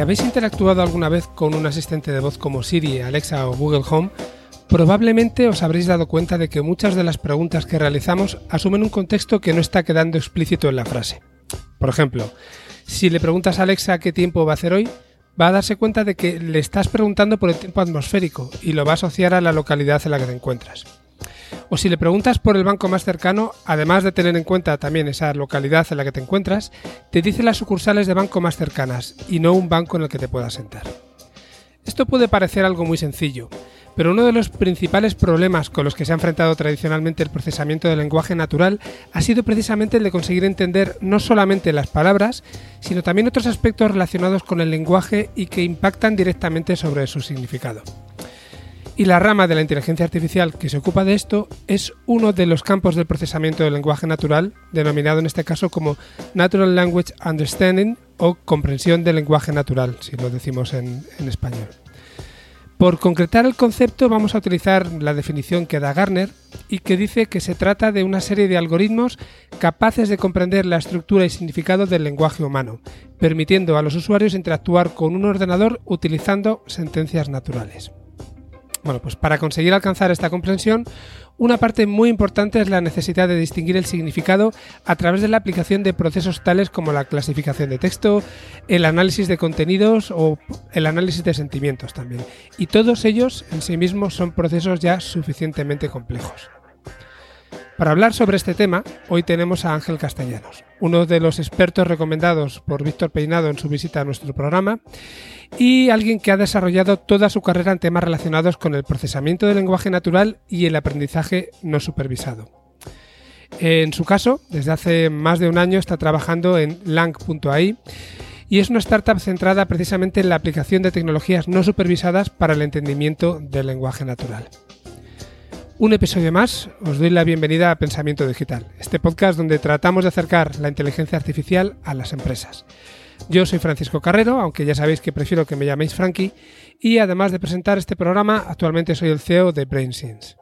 Si habéis interactuado alguna vez con un asistente de voz como Siri, Alexa o Google Home, probablemente os habréis dado cuenta de que muchas de las preguntas que realizamos asumen un contexto que no está quedando explícito en la frase. Por ejemplo, si le preguntas a Alexa qué tiempo va a hacer hoy, va a darse cuenta de que le estás preguntando por el tiempo atmosférico y lo va a asociar a la localidad en la que te encuentras. O si le preguntas por el banco más cercano, además de tener en cuenta también esa localidad en la que te encuentras, te dice las sucursales de banco más cercanas y no un banco en el que te puedas sentar. Esto puede parecer algo muy sencillo, pero uno de los principales problemas con los que se ha enfrentado tradicionalmente el procesamiento del lenguaje natural ha sido precisamente el de conseguir entender no solamente las palabras, sino también otros aspectos relacionados con el lenguaje y que impactan directamente sobre su significado. Y la rama de la inteligencia artificial que se ocupa de esto es uno de los campos del procesamiento del lenguaje natural, denominado en este caso como Natural Language Understanding o comprensión del lenguaje natural, si lo decimos en, español. Por concretar el concepto vamos a utilizar la definición que da Garner y que dice que se trata de una serie de algoritmos capaces de comprender la estructura y significado del lenguaje humano, permitiendo a los usuarios interactuar con un ordenador utilizando sentencias naturales. Bueno, pues para conseguir alcanzar esta comprensión, una parte muy importante es la necesidad de distinguir el significado a través de la aplicación de procesos tales como la clasificación de texto, el análisis de contenidos o el análisis de sentimientos también. Y todos ellos en sí mismos son procesos ya suficientemente complejos. Para hablar sobre este tema, hoy tenemos a Ángel Castellanos, uno de los expertos recomendados por Víctor Peinado en su visita a nuestro programa y alguien que ha desarrollado toda su carrera en temas relacionados con el procesamiento del lenguaje natural y el aprendizaje no supervisado. En su caso, desde hace más de un año está trabajando en lang.ai y es una startup centrada precisamente en la aplicación de tecnologías no supervisadas para el entendimiento del lenguaje natural. Un episodio más, os doy la bienvenida a Pensamiento Digital, este podcast donde tratamos de acercar la inteligencia artificial a las empresas. Yo soy Francisco Carrero, aunque ya sabéis que prefiero que me llaméis Frankie, y además de presentar este programa, actualmente soy el CEO de BrainSense.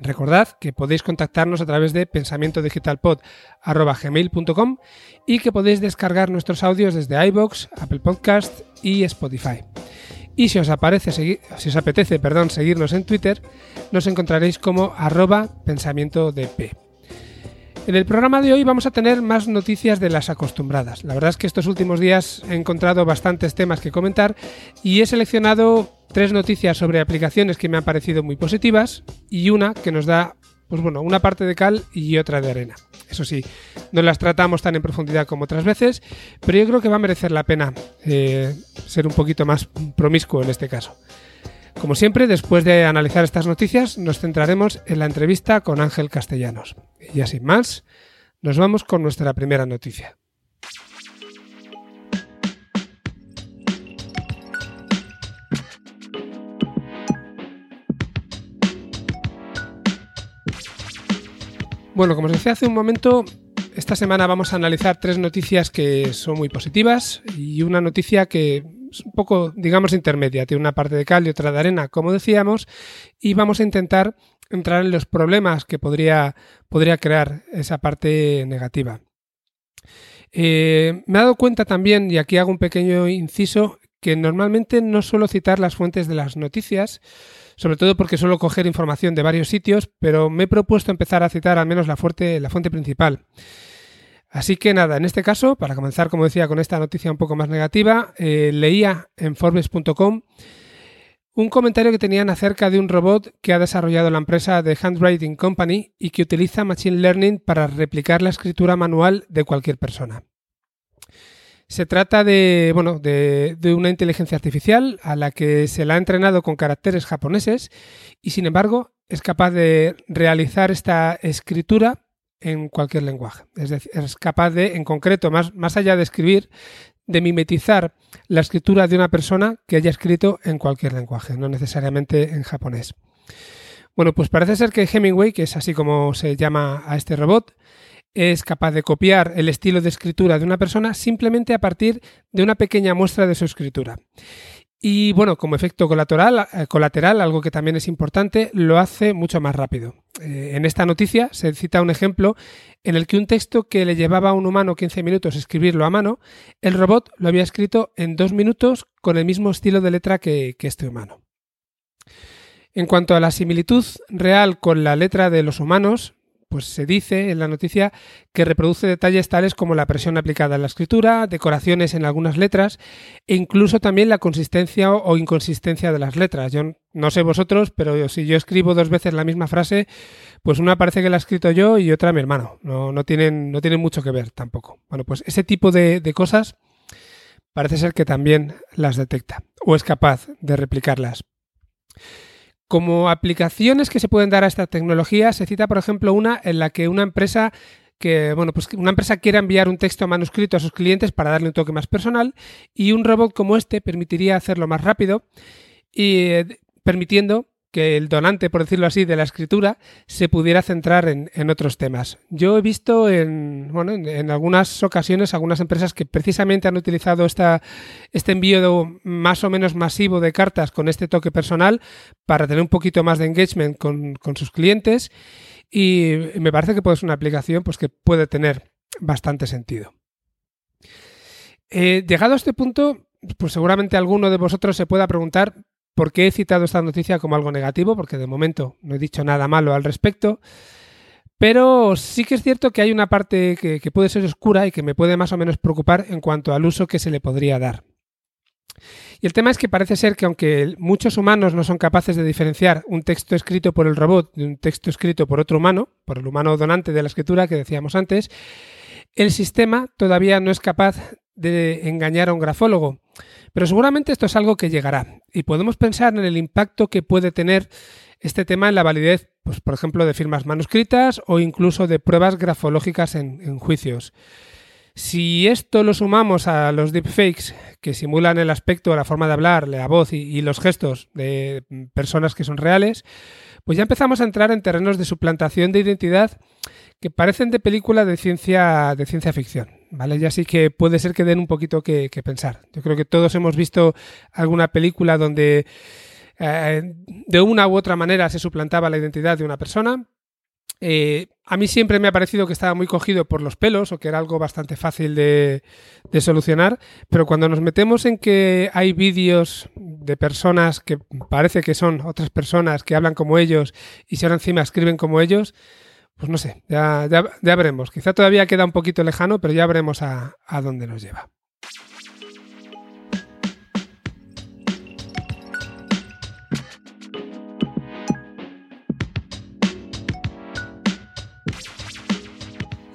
Recordad que podéis contactarnos a través de pensamientodigitalpod.gmail.com y que podéis descargar nuestros audios desde iBox, Apple Podcast y Spotify. Y si os, aparece, si os apetece perdón, seguirnos en Twitter, nos encontraréis como arroba pensamiento de P. En el programa de hoy vamos a tener más noticias de las acostumbradas. La verdad es que estos últimos días he encontrado bastantes temas que comentar y he seleccionado tres noticias sobre aplicaciones que me han parecido muy positivas y una que nos da pues bueno, una parte de cal y otra de arena. Eso sí, no las tratamos tan en profundidad como otras veces, pero yo creo que va a merecer la pena eh, ser un poquito más promiscuo en este caso. Como siempre, después de analizar estas noticias, nos centraremos en la entrevista con Ángel Castellanos. Y ya sin más, nos vamos con nuestra primera noticia. Bueno, como os decía hace un momento, esta semana vamos a analizar tres noticias que son muy positivas y una noticia que es un poco, digamos, intermedia. Tiene una parte de cal y otra de arena, como decíamos, y vamos a intentar entrar en los problemas que podría, podría crear esa parte negativa. Eh, me he dado cuenta también, y aquí hago un pequeño inciso, que normalmente no suelo citar las fuentes de las noticias, sobre todo porque suelo coger información de varios sitios, pero me he propuesto empezar a citar al menos la fuente, principal. Así que nada, en este caso, para comenzar, como decía, con esta noticia un poco más negativa, eh, leía en Forbes.com un comentario que tenían acerca de un robot que ha desarrollado la empresa The Handwriting Company y que utiliza Machine Learning para replicar la escritura manual de cualquier persona. Se trata de, bueno, de, una inteligencia artificial a la que se la ha entrenado con caracteres japoneses y sin embargo es capaz de realizar esta escritura en cualquier lenguaje. Es decir, es capaz de, en concreto, más, más allá de escribir, de mimetizar la escritura de una persona que haya escrito en cualquier lenguaje, no necesariamente en japonés. Bueno, pues parece ser que Hemingway, que es así como se llama a este robot, es capaz de copiar el estilo de escritura de una persona simplemente a partir de una pequeña muestra de su escritura. Y bueno, como efecto colateral, eh, algo que también es importante, lo hace mucho más rápido. Eh, en esta noticia se cita un ejemplo en el que un texto que le llevaba a un humano 15 minutos escribirlo a mano, el robot lo había escrito en dos minutos con el mismo estilo de letra que este humano. En cuanto a la similitud real con la letra de los humanos, pues se dice en la noticia que reproduce detalles tales como la presión aplicada en la escritura, decoraciones en algunas letras e incluso también la consistencia o inconsistencia de las letras. Yo no sé vosotros, pero si yo escribo dos veces la misma frase, pues una parece que la he escrito yo y otra mi hermano. No, tienen, no tienen mucho que ver tampoco. Bueno, pues ese tipo de, de cosas parece ser que también las detecta o es capaz de replicarlas. Como aplicaciones que se pueden dar a esta tecnología, se cita, por ejemplo, una en la que una empresa que, bueno, pues una empresa quiera enviar un texto manuscrito a sus clientes para darle un toque más personal y un robot como este permitiría hacerlo más rápido y eh, permitiendo que el donante, por decirlo así, de la escritura se pudiera centrar en, otros temas. Yo he visto en, bueno, en, algunas ocasiones algunas empresas que precisamente han utilizado esta, este envío más o menos masivo de cartas con este toque personal para tener un poquito más de engagement con, sus clientes y me parece que puede ser una aplicación pues, que puede tener bastante sentido. Eh, llegado a este punto, pues seguramente alguno de vosotros se pueda preguntar ¿Por qué he citado esta noticia como algo negativo? Porque de momento no he dicho nada malo al respecto. Pero sí que es cierto que hay una parte que, puede ser oscura y que me puede más o menos preocupar en cuanto al uso que se le podría dar. Y el tema es que parece ser que aunque muchos humanos no son capaces de diferenciar un texto escrito por el robot de un texto escrito por otro humano, por el humano donante de la escritura que decíamos antes, el sistema todavía no es capaz de engañar a un grafólogo. Pero seguramente esto es algo que llegará y podemos pensar en el impacto que puede tener este tema en la validez, pues, por ejemplo, de firmas manuscritas o incluso de pruebas grafológicas en, juicios. Si esto lo sumamos a los deepfakes que simulan el aspecto, la forma de hablar, la voz y, los gestos de personas que son reales, pues ya empezamos a entrar en terrenos de suplantación de identidad que parecen de película de ciencia, de ciencia ficción. ¿Vale? Ya sí que puede ser que den un poquito que, pensar. Yo creo que todos hemos visto alguna película donde eh, de una u otra manera se suplantaba la identidad de una persona. Eh, a mí siempre me ha parecido que estaba muy cogido por los pelos o que era algo bastante fácil de, de solucionar, pero cuando nos metemos en que hay vídeos de personas que parece que son otras personas que hablan como ellos y si ahora encima escriben como ellos, pues no sé, ya, veremos. Quizá todavía queda un poquito lejano, pero ya veremos a, a dónde nos lleva.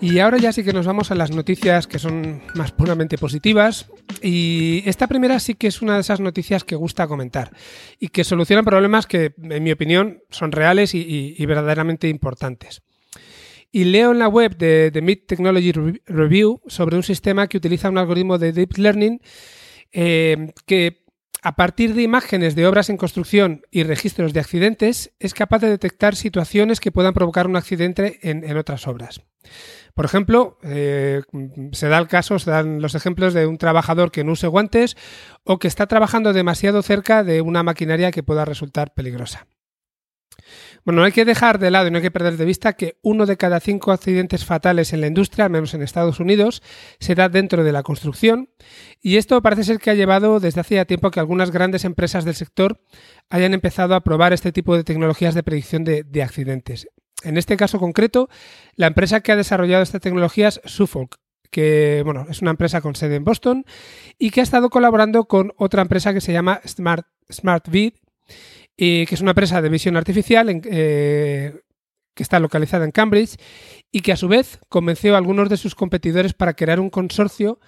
Y ahora ya sí que nos vamos a las noticias que son más puramente positivas. Y esta primera sí que es una de esas noticias que gusta comentar y que solucionan problemas que, en mi opinión, son reales y verdaderamente importantes. Y leo en la web de, The Mid Technology Review sobre un sistema que utiliza un algoritmo de Deep Learning eh, que a partir de imágenes de obras en construcción y registros de accidentes, es capaz de detectar situaciones que puedan provocar un accidente en, otras obras. Por ejemplo, eh, se da el caso, se dan los ejemplos de un trabajador que no use guantes o que está trabajando demasiado cerca de una maquinaria que pueda resultar peligrosa. Bueno, no hay que dejar de lado y no hay que perder de vista que uno de cada cinco accidentes fatales en la industria, al menos en Estados Unidos, se da dentro de la construcción. Y esto parece ser que ha llevado desde hace tiempo que algunas grandes empresas del sector hayan empezado a probar este tipo de tecnologías de predicción de, accidentes. En este caso concreto, la empresa que ha desarrollado esta tecnología es Suffolk, que bueno, es una empresa con sede en Boston y que ha estado colaborando con otra empresa que se llama Smart, SmartVid que es una empresa de visión artificial eh, que está localizada en Cambridge y que a su vez convenció a algunos de sus competidores para crear un consorcio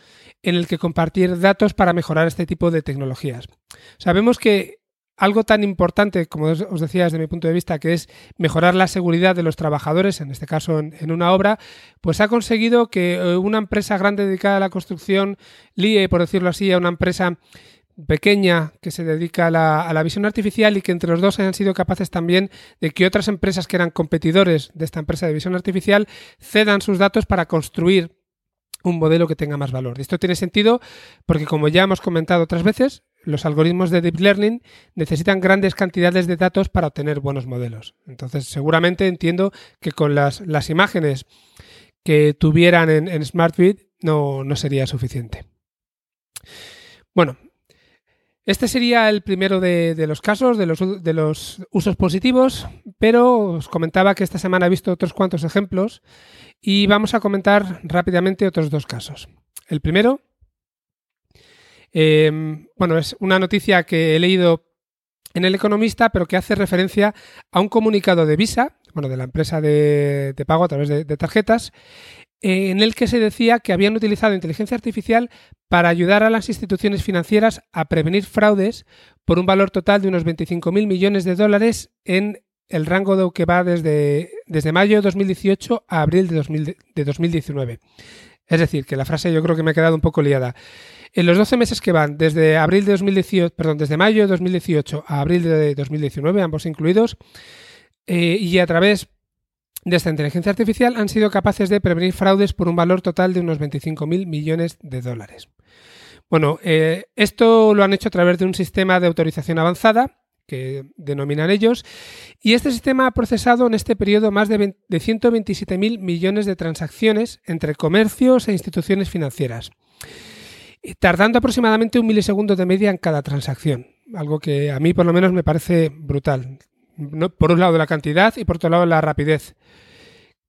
en el que compartir datos para mejorar este tipo de tecnologías. Sabemos que algo tan importante, como os decía desde mi punto de vista, que es mejorar la seguridad de los trabajadores, en este caso en, una obra, pues ha conseguido que eh, una empresa grande dedicada a la construcción líe, por decirlo así, a una empresa pequeña que se dedica a la, visión artificial y que entre los dos hayan sido capaces también de que otras empresas que eran competidores de esta empresa de visión artificial cedan sus datos para construir un modelo que tenga más valor. Esto tiene sentido porque, como ya hemos comentado otras veces, los algoritmos de Deep Learning necesitan grandes cantidades de datos para obtener buenos modelos. Entonces, seguramente entiendo que con las, imágenes que tuvieran en, en no, no sería suficiente. Bueno, este sería el primero de, los casos, de los, de los, usos positivos, pero os comentaba que esta semana he visto otros cuantos ejemplos y vamos a comentar rápidamente otros dos casos. El primero, em, bueno, es una noticia que he leído en El Economista, pero que hace referencia a un comunicado de Visa, bueno, de la empresa de, pago a través de tarjetas, en el que se decía que habían utilizado inteligencia artificial para ayudar a las instituciones financieras a prevenir fraudes por un valor total de unos 25.000 millones de dólares en el rango de que va desde, desde mayo de 2018 a abril de, de 2019. Es decir, que la frase yo creo que me ha quedado un poco liada. En los 12 meses que van desde abril de 2018, perdón, desde mayo de 2018 a abril de 2019, ambos incluidos, eh, y a través de esta inteligencia artificial han sido capaces de prevenir fraudes por un valor total de unos 25.000 millones de dólares. Bueno, eh, esto lo han hecho a través de un sistema de autorización avanzada que denominan ellos, y este sistema ha procesado en este periodo más de, de 127.000 millones de transacciones entre comercios e instituciones financieras, tardando aproximadamente un milisegundo de media en cada transacción, algo que a mí por lo menos me parece brutal por un lado la cantidad y por otro lado la rapidez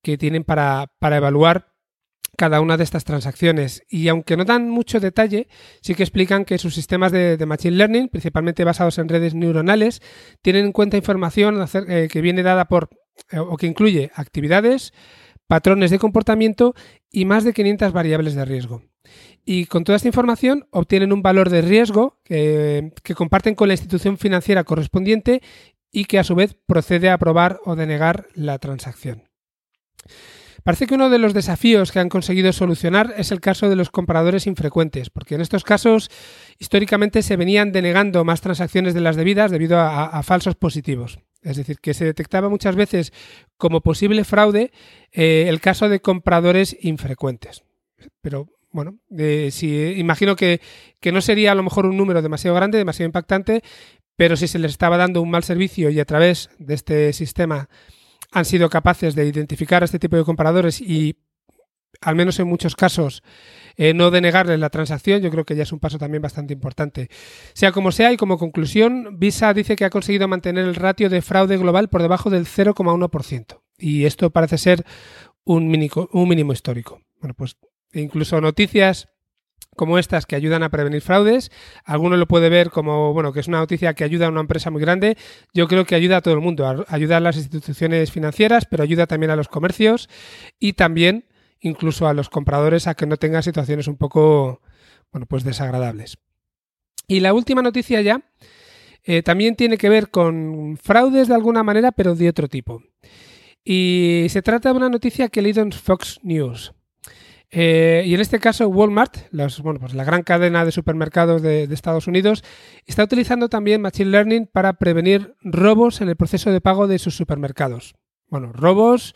que tienen para, evaluar cada una de estas transacciones. Y aunque no dan mucho detalle, sí que explican que sus sistemas de, Machine Learning, principalmente basados en redes neuronales, tienen en cuenta información eh, que viene dada por eh, o que incluye actividades, patrones de comportamiento y más de 500 variables de riesgo. Y con toda esta información obtienen un valor de riesgo que comparten con la institución financiera correspondiente y que a su vez procede a aprobar o denegar la transacción. Parece que uno de los desafíos que han conseguido solucionar es el caso de los compradores infrecuentes, porque en estos casos históricamente se venían denegando más transacciones de las debidas debido a, falsos positivos. Es decir, que se detectaba muchas veces como posible fraude eh, el caso de compradores infrecuentes. Pero bueno, si, imagino que, que, no sería a lo mejor un número demasiado grande, demasiado impactante, pero si se les estaba dando un mal servicio y a través de este sistema han sido capaces de identificar a este tipo de comparadores y, al menos en muchos casos, eh, no denegarles la transacción, yo creo que ya es un paso también bastante importante. Sea como sea, y como conclusión, Visa dice que ha conseguido mantener el ratio de fraude global por debajo del 0,1%. Y esto parece ser un, un mínimo histórico. Bueno, pues incluso noticias como estas que ayudan a prevenir fraudes. Alguno lo puede ver como, bueno, que es una noticia que ayuda a una empresa muy grande. Yo creo que ayuda a todo el mundo. Ayuda a las instituciones financieras, pero ayuda también a los comercios y también incluso a los compradores a que no tengan situaciones un poco, bueno, pues desagradables. Y la última noticia ya eh, también tiene que ver con fraudes de alguna manera, pero de otro tipo. Y se trata de una noticia que he leído en Fox News. Eh, y en este caso, Walmart, bueno, pues la gran cadena de supermercados de, Estados Unidos, está utilizando también Machine Learning para prevenir robos en el proceso de pago de sus supermercados. Bueno, robos,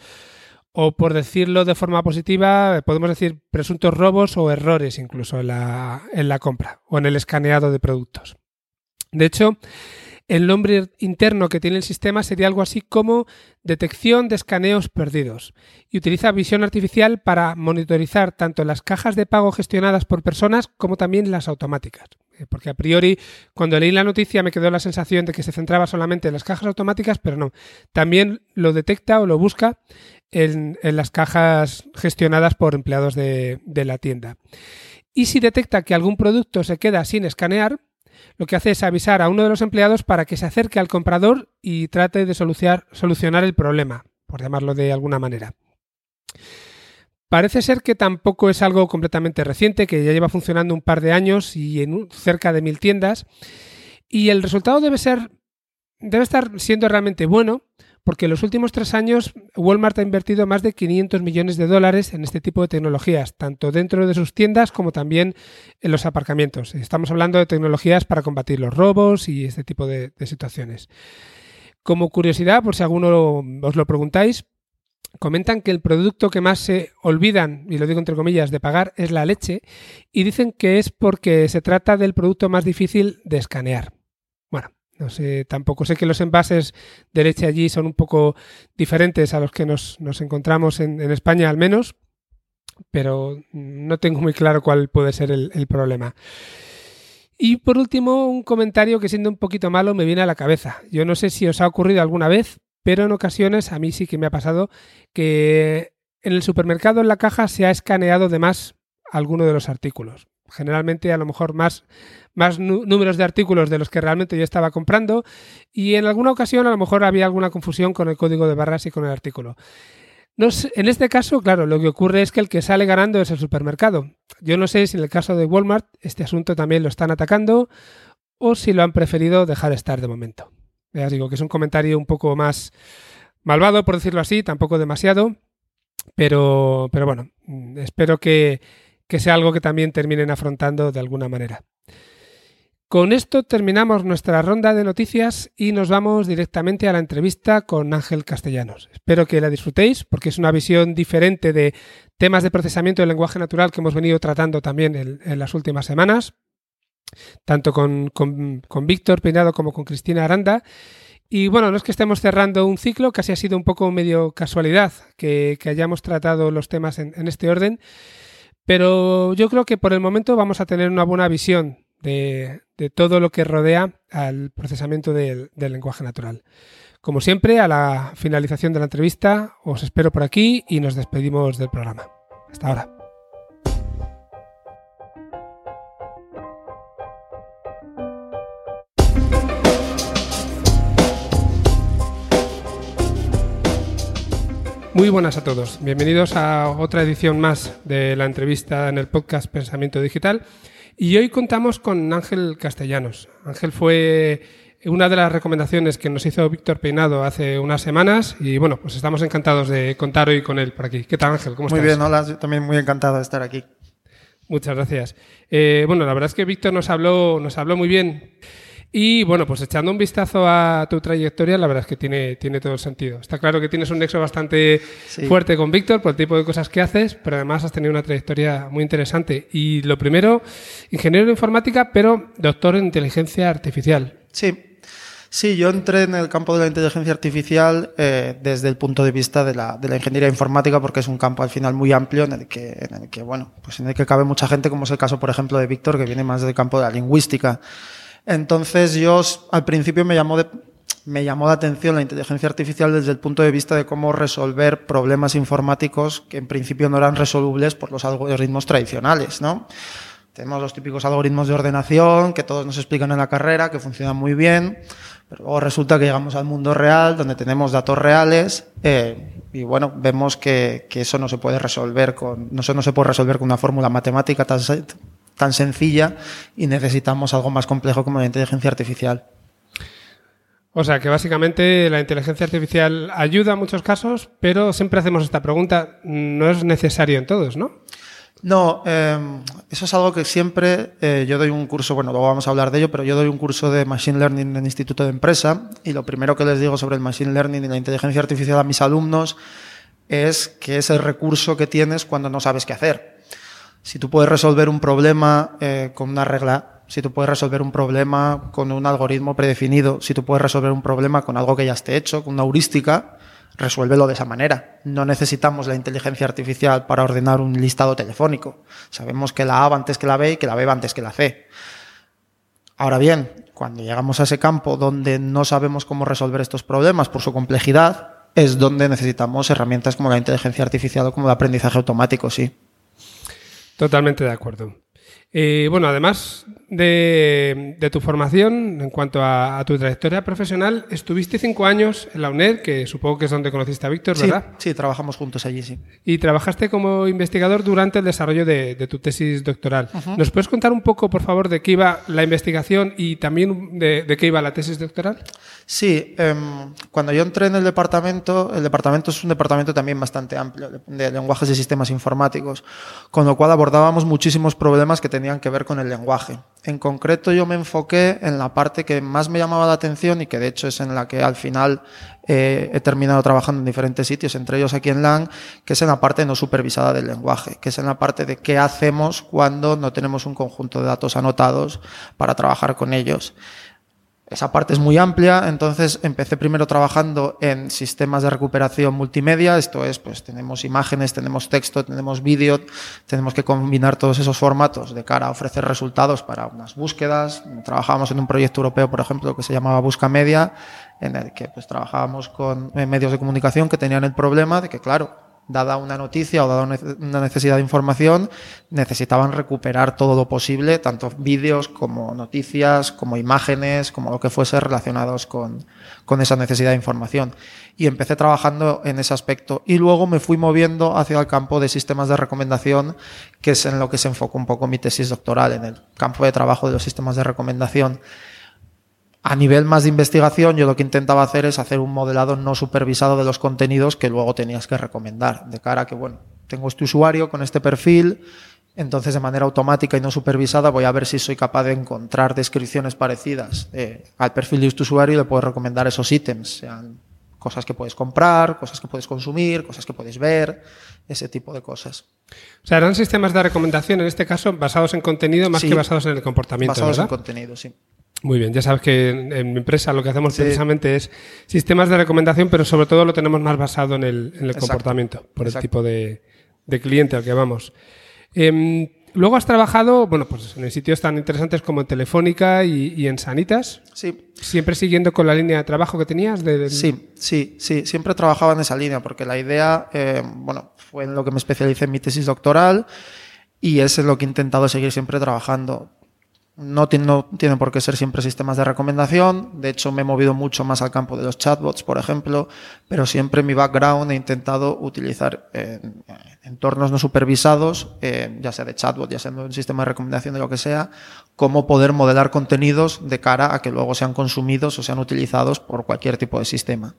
o por decirlo de forma positiva, podemos decir presuntos robos o errores incluso en la, en la compra o en el escaneado de productos. De hecho, el nombre interno que tiene el sistema sería algo así como detección de escaneos perdidos y utiliza visión artificial para monitorizar tanto las cajas de pago gestionadas por personas como también las automáticas. Eh, porque a priori, cuando leí la noticia me quedó la sensación de que se centraba solamente en las cajas automáticas, pero no. También lo detecta o lo busca en, las cajas gestionadas por empleados de la tienda. Y si detecta que algún producto se queda sin escanear, lo que hace es avisar a uno de los empleados para que se acerque al comprador y trate de solucionar, el problema, por llamarlo de alguna manera. Parece ser que tampoco es algo completamente reciente, que ya lleva funcionando un par de años y en cerca de mil tiendas. Y el resultado debe ser, debe estar siendo realmente bueno, porque en los últimos tres años Walmart ha invertido más de 500 millones de dólares en este tipo de tecnologías, tanto dentro de sus tiendas como también en los aparcamientos. Estamos hablando de tecnologías para combatir los robos y este tipo de, situaciones. Como curiosidad, por si alguno os lo preguntáis, comentan que el producto que más se olvidan, y lo digo entre comillas, de pagar es la leche, y dicen que es porque se trata del producto más difícil de escanear. No sé, tampoco sé que los envases de leche allí son un poco diferentes a los que nos, encontramos en, España al menos, pero no tengo muy claro cuál puede ser el, el problema. Y por último, un comentario que siendo un poquito malo me viene a la cabeza. Yo no sé si os ha ocurrido alguna vez, pero en ocasiones a mí sí que me ha pasado que en el supermercado en la caja se ha escaneado de más alguno de los artículos. Generalmente a lo mejor más, más números de artículos de los que realmente yo estaba comprando y en alguna ocasión a lo mejor había alguna confusión con el código de barras y con el artículo. No en este caso, claro, lo que ocurre es que el que sale ganando es el supermercado. Yo no sé si en el caso de Walmart este asunto también lo están atacando o si lo han preferido dejar estar de momento. Ya digo que es un comentario un poco más malvado, por decirlo así, tampoco demasiado, pero, pero bueno, mm, espero que, que sea algo que también terminen afrontando de alguna manera. Con esto terminamos nuestra ronda de noticias y nos vamos directamente a la entrevista con Ángel Castellanos. Espero que la disfrutéis porque es una visión diferente de temas de procesamiento del lenguaje natural que hemos venido tratando también en, las últimas semanas tanto con, Víctor Peinado como con Cristina Aranda. Y bueno, no es que estemos cerrando un ciclo, casi ha sido un poco medio casualidad que, hayamos tratado los temas en, este orden, pero yo creo que por el momento vamos a tener una buena visión de, todo lo que rodea al procesamiento del lenguaje natural. Como siempre, a la finalización de la entrevista os espero por aquí y nos despedimos del programa. Hasta ahora. Muy buenas a todos. Bienvenidos a otra edición más de la entrevista en el podcast Pensamiento Digital. Y hoy contamos con Ángel Castellanos. Ángel fue una de las recomendaciones que nos hizo Víctor Peinado hace unas semanas y bueno, pues estamos encantados de contar hoy con él por aquí. ¿Qué tal Ángel? ¿Cómo estás? Muy bien, hola, también muy encantado de estar aquí. Muchas gracias. Eh, bueno, la verdad es que Víctor nos habló, nos habló muy bien y bueno, pues echando un vistazo a tu trayectoria, la verdad es que tiene, tiene todo el sentido. Está claro que tienes un nexo bastante fuerte con Víctor por el tipo de cosas que haces, pero además has tenido una trayectoria muy interesante. Y lo primero, ingeniero de informática, pero doctor en inteligencia artificial. Sí. Sí, yo entré en el campo de la inteligencia artificial eh, desde el punto de vista de la, de la, ingeniería informática, porque es un campo al final muy amplio en el que, en el que, bueno, pues en el que cabe mucha gente, como es el caso, por ejemplo, de Víctor, que viene más del campo de la lingüística. Entonces yo al principio me llamó, me llamó la atención la inteligencia artificial desde el punto de vista de cómo resolver problemas informáticos que en principio no eran resolubles por los algoritmos tradicionales, ¿no? Tenemos los típicos algoritmos de ordenación que todos nos explican en la carrera, que funcionan muy bien, pero luego resulta que llegamos al mundo real, donde tenemos datos reales, eh, y bueno, vemos que, que, eso no se puede resolver con, no, no se puede resolver con una fórmula matemática tan, tan sencilla y necesitamos algo más complejo como la inteligencia artificial. O sea, que básicamente la inteligencia artificial ayuda en muchos casos, pero siempre hacemos esta pregunta, no es necesario en todos, ¿no? No, em, eso es algo que siempre, eh, yo doy un curso, bueno, luego vamos a hablar de ello, pero yo doy un curso de Machine Learning en el Instituto de Empresa y lo primero que les digo sobre el Machine Learning y la inteligencia artificial a mis alumnos es que es el recurso que tienes cuando no sabes qué hacer. Si tú puedes resolver un problema eh, con una regla, si tú puedes resolver un problema con un algoritmo predefinido, si tú puedes resolver un problema con algo que ya esté hecho, con una heurística, resuélvelo de esa manera. No necesitamos la inteligencia artificial para ordenar un listado telefónico. Sabemos que la A va antes que la B y que la B va antes que la C. Ahora bien, cuando llegamos a ese campo donde no sabemos cómo resolver estos problemas por su complejidad, es donde necesitamos herramientas como la inteligencia artificial o como el aprendizaje automático, sí. Totalmente de acuerdo. Eh, bueno, además de, tu formación, en cuanto a, tu trayectoria profesional, estuviste cinco años en la UNED, que supongo que es donde conociste a Víctor, ¿verdad? Sí, trabajamos juntos allí, sí. Y trabajaste como investigador durante el desarrollo de, tu tesis doctoral. ¿Nos puedes contar un poco, por favor, de qué iba la investigación y también de, qué iba la tesis doctoral? Sí, em, cuando yo entré en el departamento, el departamento es un departamento también bastante amplio, de lenguajes y sistemas informáticos, con lo cual abordábamos muchísimos problemas que tenían que ver con el lenguaje. En concreto yo me enfoqué en la parte que más me llamaba la atención y que de hecho es en la que al final eh, he terminado trabajando en diferentes sitios, entre ellos aquí en LAN, que es en la parte no supervisada del lenguaje, que es en la parte de qué hacemos cuando no tenemos un conjunto de datos anotados para trabajar con ellos. Esa parte es muy amplia, entonces empecé primero trabajando en sistemas de recuperación multimedia, esto es, pues tenemos imágenes, tenemos texto, tenemos vídeo, tenemos que combinar todos esos formatos de cara a ofrecer resultados para unas búsquedas. Trabajábamos en un proyecto europeo, por ejemplo, que se llamaba Busca Media, en el que pues trabajábamos con medios de comunicación que tenían el problema de que, claro, dada una noticia o dada una necesidad de información, necesitaban recuperar todo lo posible, tanto vídeos como noticias, como imágenes, como lo que fuese relacionados con, con, esa necesidad de información. Y empecé trabajando en ese aspecto. Y luego me fui moviendo hacia el campo de sistemas de recomendación, que es en lo que se enfocó un poco mi tesis doctoral, en el campo de trabajo de los sistemas de recomendación. A nivel más de investigación, yo lo que intentaba hacer es hacer un modelado no supervisado de los contenidos que luego tenías que recomendar, de cara a que, bueno, tengo este usuario con este perfil, entonces de manera automática y no supervisada voy a ver si soy capaz de encontrar descripciones parecidas eh, al perfil de este usuario y le puedo recomendar esos ítems, sean cosas que puedes comprar, cosas que puedes consumir, cosas que puedes ver, ese tipo de cosas. O sea, eran sistemas de recomendación, en este caso, basados en contenido más que basados en el comportamiento. Basados en contenido, sí. Muy bien, ya sabes que en, mi empresa lo que hacemos precisamente es sistemas de recomendación, pero sobre todo lo tenemos más basado en el, comportamiento, por el tipo de, cliente al que vamos. Em, luego has trabajado, bueno, pues en sitios tan interesantes como en Telefónica y, en Sanitas. Sí. ¿Siempre siguiendo con la línea de trabajo que tenías? Sí, sí, sí. Siempre trabajaba en esa línea porque la idea, eh, bueno, fue en lo que me especialicé en mi tesis doctoral y es en lo que he intentado seguir siempre trabajando. No, tiene por qué ser siempre sistemas de recomendación. De hecho, me he movido mucho más al campo de los chatbots, por ejemplo, pero siempre en mi background he intentado utilizar entornos no supervisados, eh, ya sea de chatbot, ya sea de un sistema de recomendación de lo que sea, cómo poder modelar contenidos de cara a que luego sean consumidos o sean utilizados por cualquier tipo de sistema.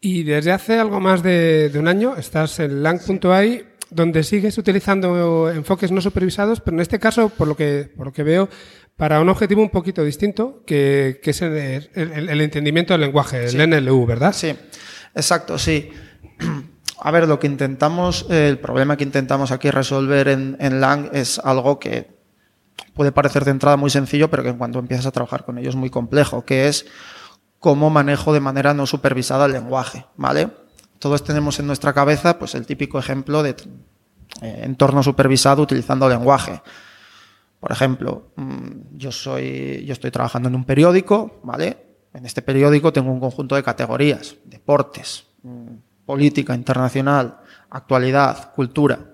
Y desde hace algo más de un año estás en lang.ai donde sigues utilizando enfoques no supervisados, pero en este caso, por lo que, por lo que veo, para un objetivo un poquito distinto, que, es el, entendimiento del lenguaje, el NLU, ¿verdad? Sí, exacto, sí. A ver, lo que intentamos, el problema que intentamos aquí resolver en, en Lang es algo que puede parecer de entrada muy sencillo, pero que cuando empiezas a trabajar con ello es muy complejo, que es cómo manejo de manera no supervisada el lenguaje, ¿vale? Todos tenemos en nuestra cabeza pues, el típico ejemplo de eh, entorno supervisado utilizando lenguaje. Por ejemplo, mm, yo, soy, yo estoy trabajando en un periódico, ¿vale? En este periódico tengo un conjunto de categorías, deportes, mm, política internacional, actualidad, cultura.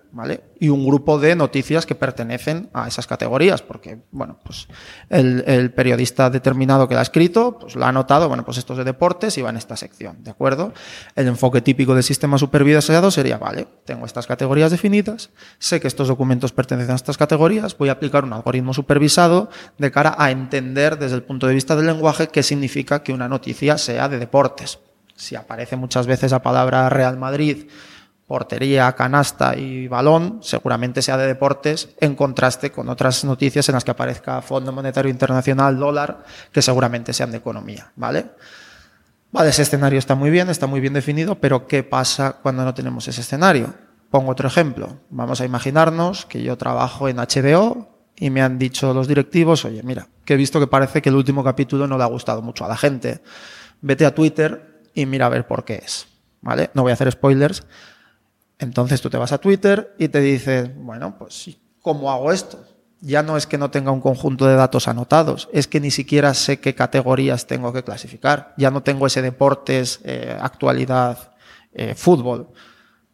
Y un grupo de noticias que pertenecen a esas categorías, porque, bueno, pues el, periodista determinado que la ha escrito, pues lo ha anotado, bueno, pues estos de deportes y va en esta sección, ¿de acuerdo? El enfoque típico del sistema supervisado sería, vale, tengo estas categorías definidas, sé que estos documentos pertenecen a estas categorías, voy a aplicar un algoritmo supervisado de cara a entender desde el punto de vista del lenguaje qué significa que una noticia sea de deportes. Si aparece muchas veces la palabra Real Madrid, portería, canasta y balón, seguramente sea de deportes, en contraste con otras noticias en las que aparezca Fondo Monetario Internacional, dólar, que seguramente sean de economía, ¿vale? Vale, ese escenario está muy bien, está muy bien definido, pero ¿qué pasa cuando no tenemos ese escenario? Pongo otro ejemplo. Vamos a imaginarnos que yo trabajo en HBO y me han dicho los directivos, oye, mira, que he visto que parece que el último capítulo no le ha gustado mucho a la gente. Vete a Twitter y mira a ver por qué es. ¿Vale? No voy a hacer spoilers, entonces tú te vas a Twitter y te dices, bueno, pues ¿cómo hago esto? Ya no es que no tenga un conjunto de datos anotados, es que ni siquiera sé qué categorías tengo que clasificar. Ya no tengo ese deportes, eh, actualidad, eh, fútbol.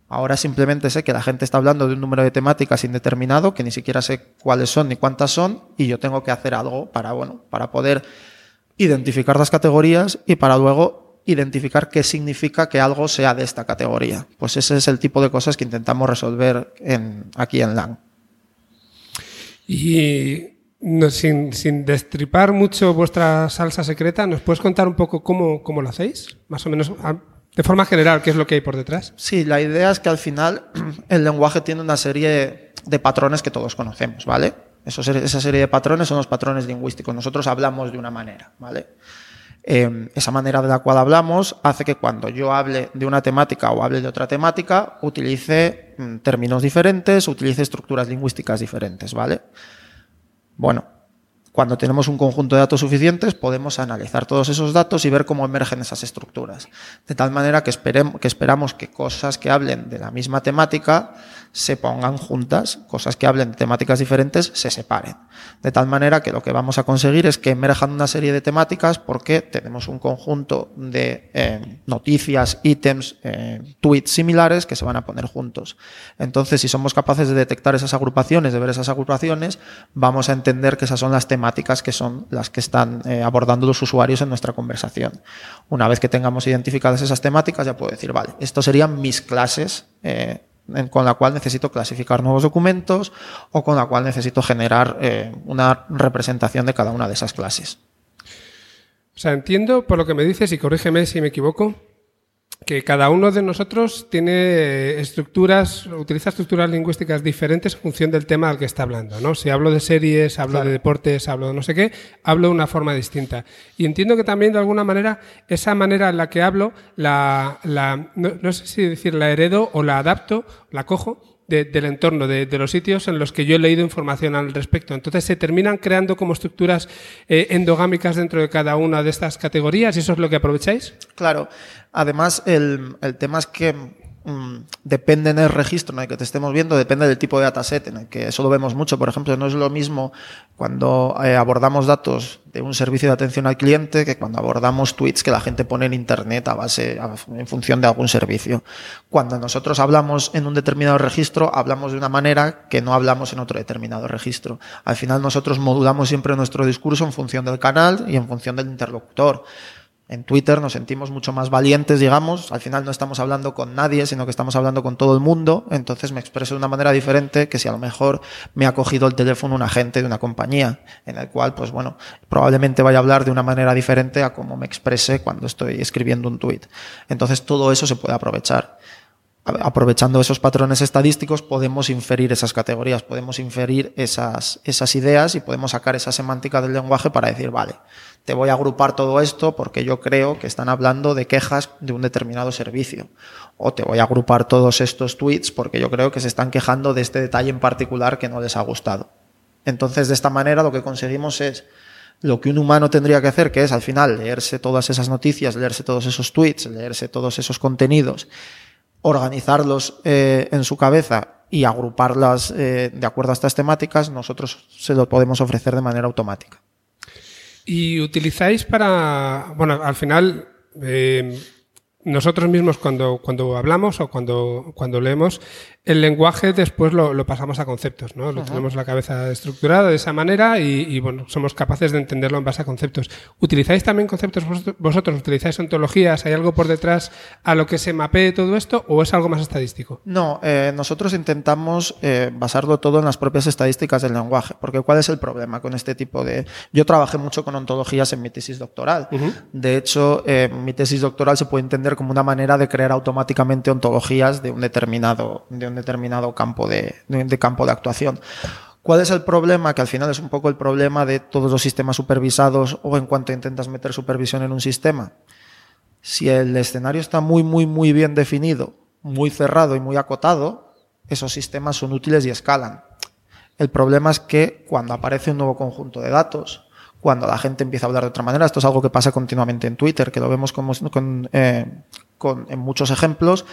Ahora simplemente sé que la gente está hablando de un número de temáticas indeterminado, que ni siquiera sé cuáles son ni cuántas son, y yo tengo que hacer algo para, bueno, para poder identificar las categorías y para luego identificar qué significa que algo sea de esta categoría. Pues ese es el tipo de cosas que intentamos resolver en, aquí en LAN. Y sin, sin, destripar mucho vuestra salsa secreta, ¿nos puedes contar un poco cómo, cómo lo hacéis? Más o menos de forma general, ¿qué es lo que hay por detrás? Sí, la idea es que al final el lenguaje tiene una serie de patrones que todos conocemos, ¿vale? esa serie de patrones son los patrones lingüísticos. Nosotros hablamos de una manera, ¿vale? Eh, esa manera de la cual hablamos hace que cuando yo hable de una temática o hable de otra temática, utilice mm, términos diferentes, utilice estructuras lingüísticas diferentes, ¿vale? Bueno, cuando tenemos un conjunto de datos suficientes, podemos analizar todos esos datos y ver cómo emergen esas estructuras. De tal manera que, esperemos, que esperamos que cosas que hablen de la misma temática se pongan juntas, cosas que hablen de temáticas diferentes se separen. De tal manera que lo que vamos a conseguir es que emerjan una serie de temáticas porque tenemos un conjunto de eh, noticias, ítems, eh, tweets similares que se van a poner juntos. Entonces, si somos capaces de detectar esas agrupaciones, de ver esas agrupaciones, vamos a entender que esas son las temáticas que son las que están eh, abordando los usuarios en nuestra conversación. Una vez que tengamos identificadas esas temáticas, ya puedo decir, vale, esto serían mis clases con la cual necesito clasificar nuevos documentos o con la cual necesito generar eh, una representación de cada una de esas clases. O sea, entiendo por lo que me dices, y corrígeme si me equivoco, que cada uno de nosotros tiene estructuras, utiliza estructuras lingüísticas diferentes en función del tema al que está hablando, ¿no? Si hablo de series, hablo de deportes, hablo de no sé qué, hablo de una forma distinta. Y entiendo que también de alguna manera esa manera en la que hablo, la, la no sé si decir la heredo o la adapto, la cojo del entorno, de, los sitios en los que yo he leído información al respecto. Entonces se terminan creando como estructuras eh, endogámicas dentro de cada una de estas categorías y eso es lo que aprovecháis. Claro. Además, el, el tema es que Mm, depende en el registro en el que te estemos viendo, depende del tipo de dataset, en el que eso lo vemos mucho. Por ejemplo, no es lo mismo cuando eh, abordamos datos de un servicio de atención al cliente que cuando abordamos tweets que la gente pone en Internet a base, en función de algún servicio. Cuando nosotros hablamos en un determinado registro, hablamos de una manera que no hablamos en otro determinado registro. Al final nosotros modulamos siempre nuestro discurso en función del canal y en función del interlocutor en Twitter nos sentimos mucho más valientes, digamos. Al final no estamos hablando con nadie, sino que estamos hablando con todo el mundo. Entonces me expreso de una manera diferente que si a lo mejor me ha cogido el teléfono un agente de una compañía, en el cual, pues bueno, probablemente vaya a hablar de una manera diferente a como me exprese cuando estoy escribiendo un tweet. Entonces todo eso se puede aprovechar aprovechando esos patrones estadísticos podemos inferir esas categorías, podemos inferir esas, esas ideas y podemos sacar esa semántica del lenguaje para decir, vale, te voy a agrupar todo esto porque yo creo que están hablando de quejas de un determinado servicio. O te voy a agrupar todos estos tweets porque yo creo que se están quejando de este detalle en particular que no les ha gustado. Entonces, de esta manera lo que conseguimos es lo que un humano tendría que hacer, que es al final leerse todas esas noticias, leerse todos esos tweets, leerse todos esos contenidos organizarlos eh, en su cabeza y agruparlas eh, de acuerdo a estas temáticas, nosotros se lo podemos ofrecer de manera automática. Y utilizáis para, bueno, al final, eh, nosotros mismos cuando, cuando hablamos o cuando, cuando leemos, el lenguaje después lo, lo pasamos a conceptos, ¿no? Lo tenemos la cabeza estructurada de esa manera y, y, bueno, somos capaces de entenderlo en base a conceptos. ¿Utilizáis también conceptos vosotros? ¿Utilizáis ontologías? ¿Hay algo por detrás a lo que se mapee todo esto o es algo más estadístico? No, eh, nosotros intentamos eh, basarlo todo en las propias estadísticas del lenguaje, porque ¿cuál es el problema con este tipo de...? Yo trabajé mucho con ontologías en mi tesis doctoral. De hecho, eh, mi tesis doctoral se puede entender como una manera de crear automáticamente ontologías de un determinado, de determinado campo de, campo de actuación. ¿Cuál es el problema? Que al final es un poco el problema de todos los sistemas supervisados o en cuanto intentas meter supervisión en un sistema. Si el escenario está muy, muy, muy bien definido, muy cerrado y muy acotado, esos sistemas son útiles y escalan. El problema es que cuando aparece un nuevo conjunto de datos, cuando la gente empieza a hablar de otra manera, esto es algo que pasa continuamente en Twitter, que lo vemos con, eh, en muchos ejemplos,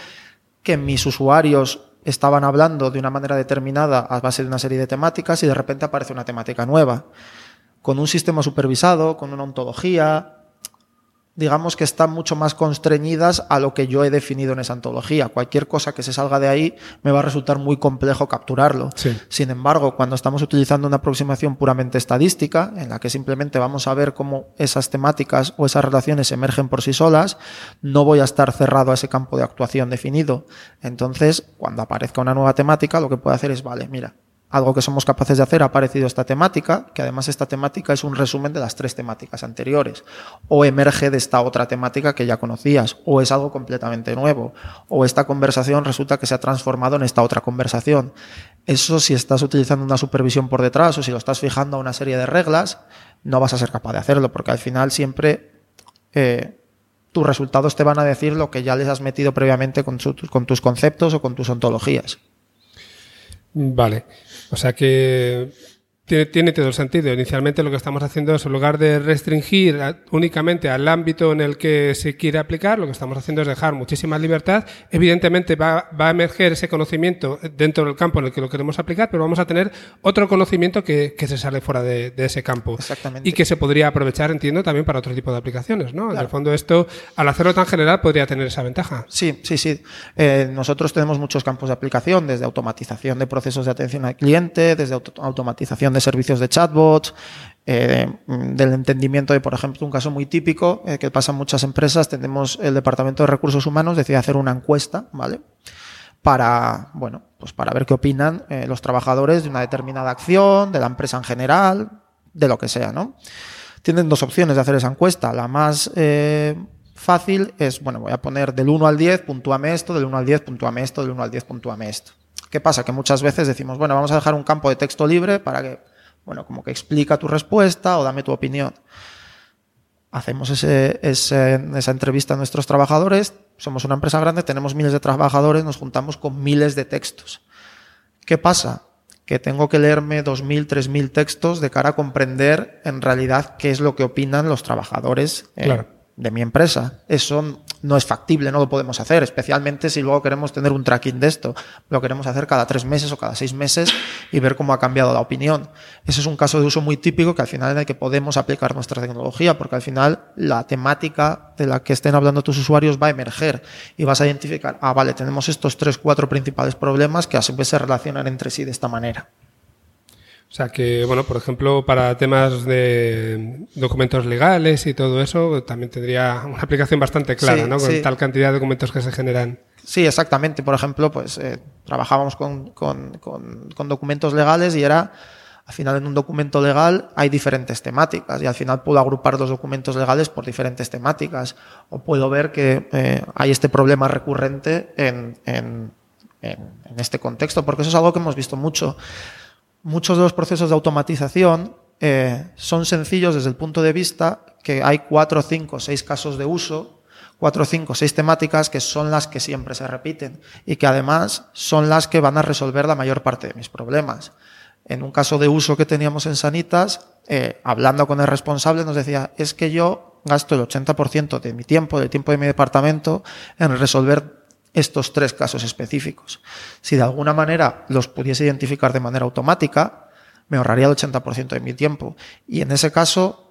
que mis usuarios estaban hablando de una manera determinada a base de una serie de temáticas y de repente aparece una temática nueva. Con un sistema supervisado, con una ontología, digamos que están mucho más constreñidas a lo que yo he definido en esa antología. Cualquier cosa que se salga de ahí me va a resultar muy complejo capturarlo. Sin embargo, cuando estamos utilizando una aproximación puramente estadística, en la que simplemente vamos a ver cómo esas temáticas o esas relaciones emergen por sí solas, no voy a estar cerrado a ese campo de actuación definido. Entonces, cuando aparezca una nueva temática, lo que puedo hacer es, vale, mira, algo que somos capaces de hacer, ha aparecido esta temática, que además esta temática es un resumen de las tres temáticas anteriores, o emerge de esta otra temática que ya conocías, o es algo completamente nuevo, o esta conversación resulta que se ha transformado en esta otra conversación. Eso si estás utilizando una supervisión por detrás o si lo estás fijando a una serie de reglas, no vas a ser capaz de hacerlo, porque al final siempre eh, tus resultados te van a decir lo que ya les has metido previamente con, con tus conceptos o con tus ontologías. Vale. O sea que tiene, todo el sentido. Inicialmente lo que estamos haciendo es, en lugar de restringir únicamente al ámbito en el que se quiere aplicar, lo que estamos haciendo es dejar muchísima libertad. Evidentemente va, a emerger ese conocimiento dentro del campo en el que lo queremos aplicar, pero vamos a tener otro conocimiento que, se sale fuera de, ese campo. Exactamente. Y que se podría aprovechar, entiendo, también para otro tipo de aplicaciones, ¿no? En el fondo esto, al hacerlo tan general, podría tener esa ventaja. Sí, sí, sí. Eh, nosotros tenemos muchos campos de aplicación, desde automatización de procesos de atención al cliente, desde automatización de servicios de chatbots, eh, del entendimiento de, por ejemplo, un caso muy típico eh, que pasa en muchas empresas, tenemos el Departamento de Recursos Humanos decide hacer una encuesta, ¿vale? Para, bueno, pues para ver qué opinan eh, los trabajadores de una determinada acción, de la empresa en general, de lo que sea, ¿no? Tienen dos opciones de hacer esa encuesta. La más fácil es, bueno, voy a poner del 1 al 10, puntúame esto, del 1 al 10, puntúame esto, del 1 al 10, puntúame esto. ¿Qué pasa? Que muchas veces decimos, bueno, vamos a dejar un campo de texto libre para que bueno, como que explica tu respuesta o dame tu opinión. Hacemos ese, esa entrevista a nuestros trabajadores, somos una empresa grande, tenemos miles de trabajadores, nos juntamos con miles de textos. ¿Qué pasa? Que tengo que leerme 2.000, 3.000 textos de cara a comprender en realidad qué es lo que opinan los trabajadores. Claro de mi empresa. Eso no es factible, no lo podemos hacer, especialmente si luego queremos tener un tracking de esto. Lo queremos hacer cada tres meses o cada seis meses y ver cómo ha cambiado la opinión. Ese es un caso de uso muy típico que al final en el que podemos aplicar nuestra tecnología, porque al final la temática de la que estén hablando tus usuarios va a emerger y vas a identificar, ah, vale, tenemos estos tres, cuatro principales problemas que a su vez se relacionan entre sí de esta manera. O sea que, bueno, por ejemplo, para temas de documentos legales y todo eso, también tendría una aplicación bastante clara, ¿no? Con tal cantidad de documentos que se generan. Sí, exactamente. Por ejemplo, pues eh, trabajábamos con, con, con, documentos legales y era, al final en un documento legal hay diferentes temáticas y al final puedo agrupar los documentos legales por diferentes temáticas o puedo ver que eh, hay este problema recurrente en, en, en, en este contexto, porque eso es algo que hemos visto mucho muchos de los procesos de automatización eh, son sencillos desde el punto de vista que hay cuatro, cinco, seis casos de uso, cuatro, cinco, seis temáticas que son las que siempre se repiten y que además son las que van a resolver la mayor parte de mis problemas. En un caso de uso que teníamos en Sanitas, eh, hablando con el responsable, nos decía, es que yo gasto el 80% de mi tiempo, del tiempo de mi departamento, en resolver estos tres casos específicos. Si de alguna manera los pudiese identificar de manera automática, me ahorraría el 80% de mi tiempo. Y en ese caso,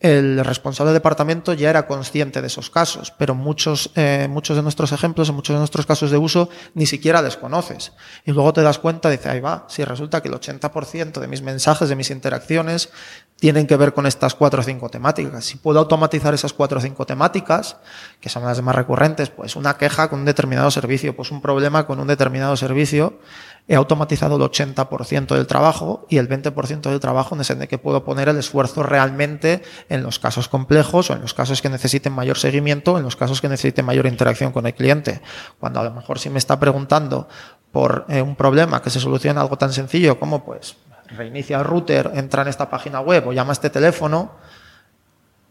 el responsable del departamento ya era consciente de esos casos, pero muchos, eh, muchos de nuestros ejemplos, en muchos de nuestros casos de uso, ni siquiera desconoces. Y luego te das cuenta, dice, ahí va, si resulta que el 80% de mis mensajes, de mis interacciones, tienen que ver con estas cuatro o cinco temáticas. Si puedo automatizar esas cuatro o cinco temáticas, que son las más recurrentes, pues una queja con un determinado servicio, pues un problema con un determinado servicio, he automatizado el 80% del trabajo y el 20% del trabajo en el que puedo poner el esfuerzo realmente en los casos complejos o en los casos que necesiten mayor seguimiento, en los casos que necesiten mayor interacción con el cliente. Cuando a lo mejor si me está preguntando por eh, un problema que se soluciona algo tan sencillo como pues reinicia el router, entra en esta página web o llama a este teléfono,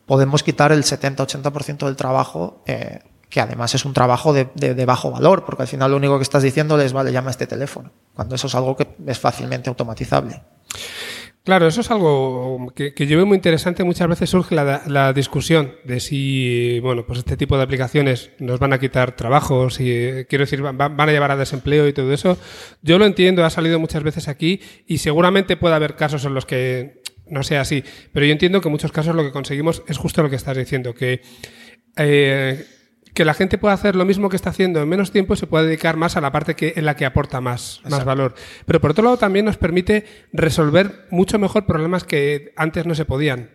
podemos quitar el 70-80% del trabajo, eh, que además es un trabajo de, bajo valor, porque al final lo único que estás diciéndole es, vale, llama a este teléfono, cuando eso es algo que es fácilmente automatizable. Claro, eso es algo que, yo veo muy interesante. Muchas veces surge la, discusión de si, bueno, pues este tipo de aplicaciones nos van a quitar trabajos y, quiero decir, van, a llevar a desempleo y todo eso. Yo lo entiendo, ha salido muchas veces aquí y seguramente puede haber casos en los que no sea así. Pero yo entiendo que en muchos casos lo que conseguimos es justo lo que estás diciendo, que eh, que la gente pueda hacer lo mismo que está haciendo en menos tiempo y se pueda dedicar más a la parte que, en la que aporta más, más valor. Pero por otro lado también nos permite resolver mucho mejor problemas que antes no se podían.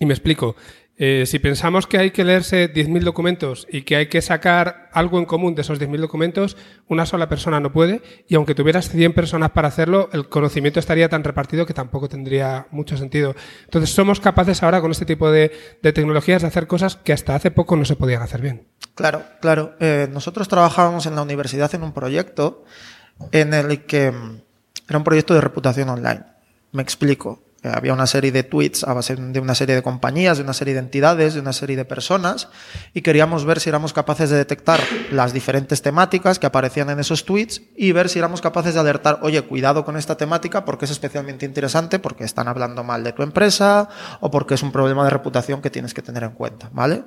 Y me explico. Eh, si pensamos que hay que leerse 10.000 documentos y que hay que sacar algo en común de esos 10.000 documentos, una sola persona no puede y aunque tuvieras 100 personas para hacerlo, el conocimiento estaría tan repartido que tampoco tendría mucho sentido. Entonces somos capaces ahora con este tipo de, tecnologías de hacer cosas que hasta hace poco no se podían hacer bien. Claro, claro. Eh, nosotros trabajábamos en la universidad en un proyecto en el que mm, era un proyecto de reputación online. Me explico. Había una serie de tweets a base de una serie de compañías, de una serie de entidades, de una serie de personas, y queríamos ver si éramos capaces de detectar las diferentes temáticas que aparecían en esos tweets y ver si éramos capaces de alertar, oye, cuidado con esta temática porque es especialmente interesante, porque están hablando mal de tu empresa o porque es un problema de reputación que tienes que tener en cuenta, ¿vale?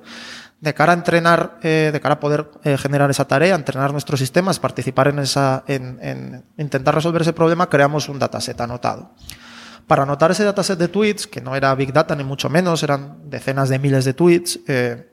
De cara a entrenar, eh, de cara a poder eh, generar esa tarea, entrenar nuestros sistemas, participar en esa, en, en intentar resolver ese problema, creamos un dataset anotado. Para anotar ese dataset de tweets, que no era Big Data ni mucho menos, eran decenas de miles de tweets, eh,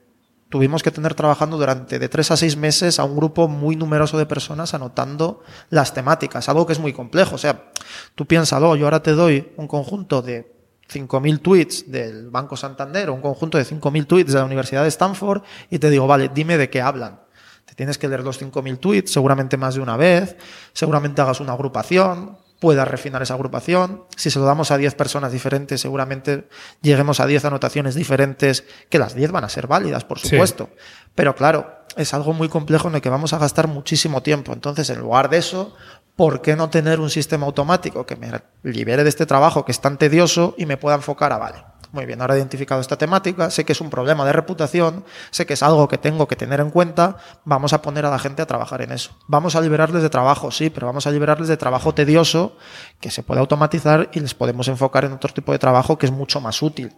tuvimos que tener trabajando durante de tres a seis meses a un grupo muy numeroso de personas anotando las temáticas, algo que es muy complejo. O sea, tú piénsalo, yo ahora te doy un conjunto de 5.000 tweets del Banco Santander o un conjunto de 5.000 tweets de la Universidad de Stanford y te digo, vale, dime de qué hablan. Te tienes que leer los 5.000 tweets, seguramente más de una vez, seguramente hagas una agrupación, pueda refinar esa agrupación. Si se lo damos a 10 personas diferentes, seguramente lleguemos a 10 anotaciones diferentes, que las 10 van a ser válidas, por supuesto. Pero claro, es algo muy complejo en el que vamos a gastar muchísimo tiempo. Entonces, en lugar de eso, ¿por qué no tener un sistema automático que me libere de este trabajo que es tan tedioso y me pueda enfocar a, vale, muy bien, ahora he identificado esta temática, sé que es un problema de reputación, sé que es algo que tengo que tener en cuenta, vamos a poner a la gente a trabajar en eso. Vamos a liberarles de trabajo, sí, pero vamos a liberarles de trabajo tedioso que se puede automatizar y les podemos enfocar en otro tipo de trabajo que es mucho más útil.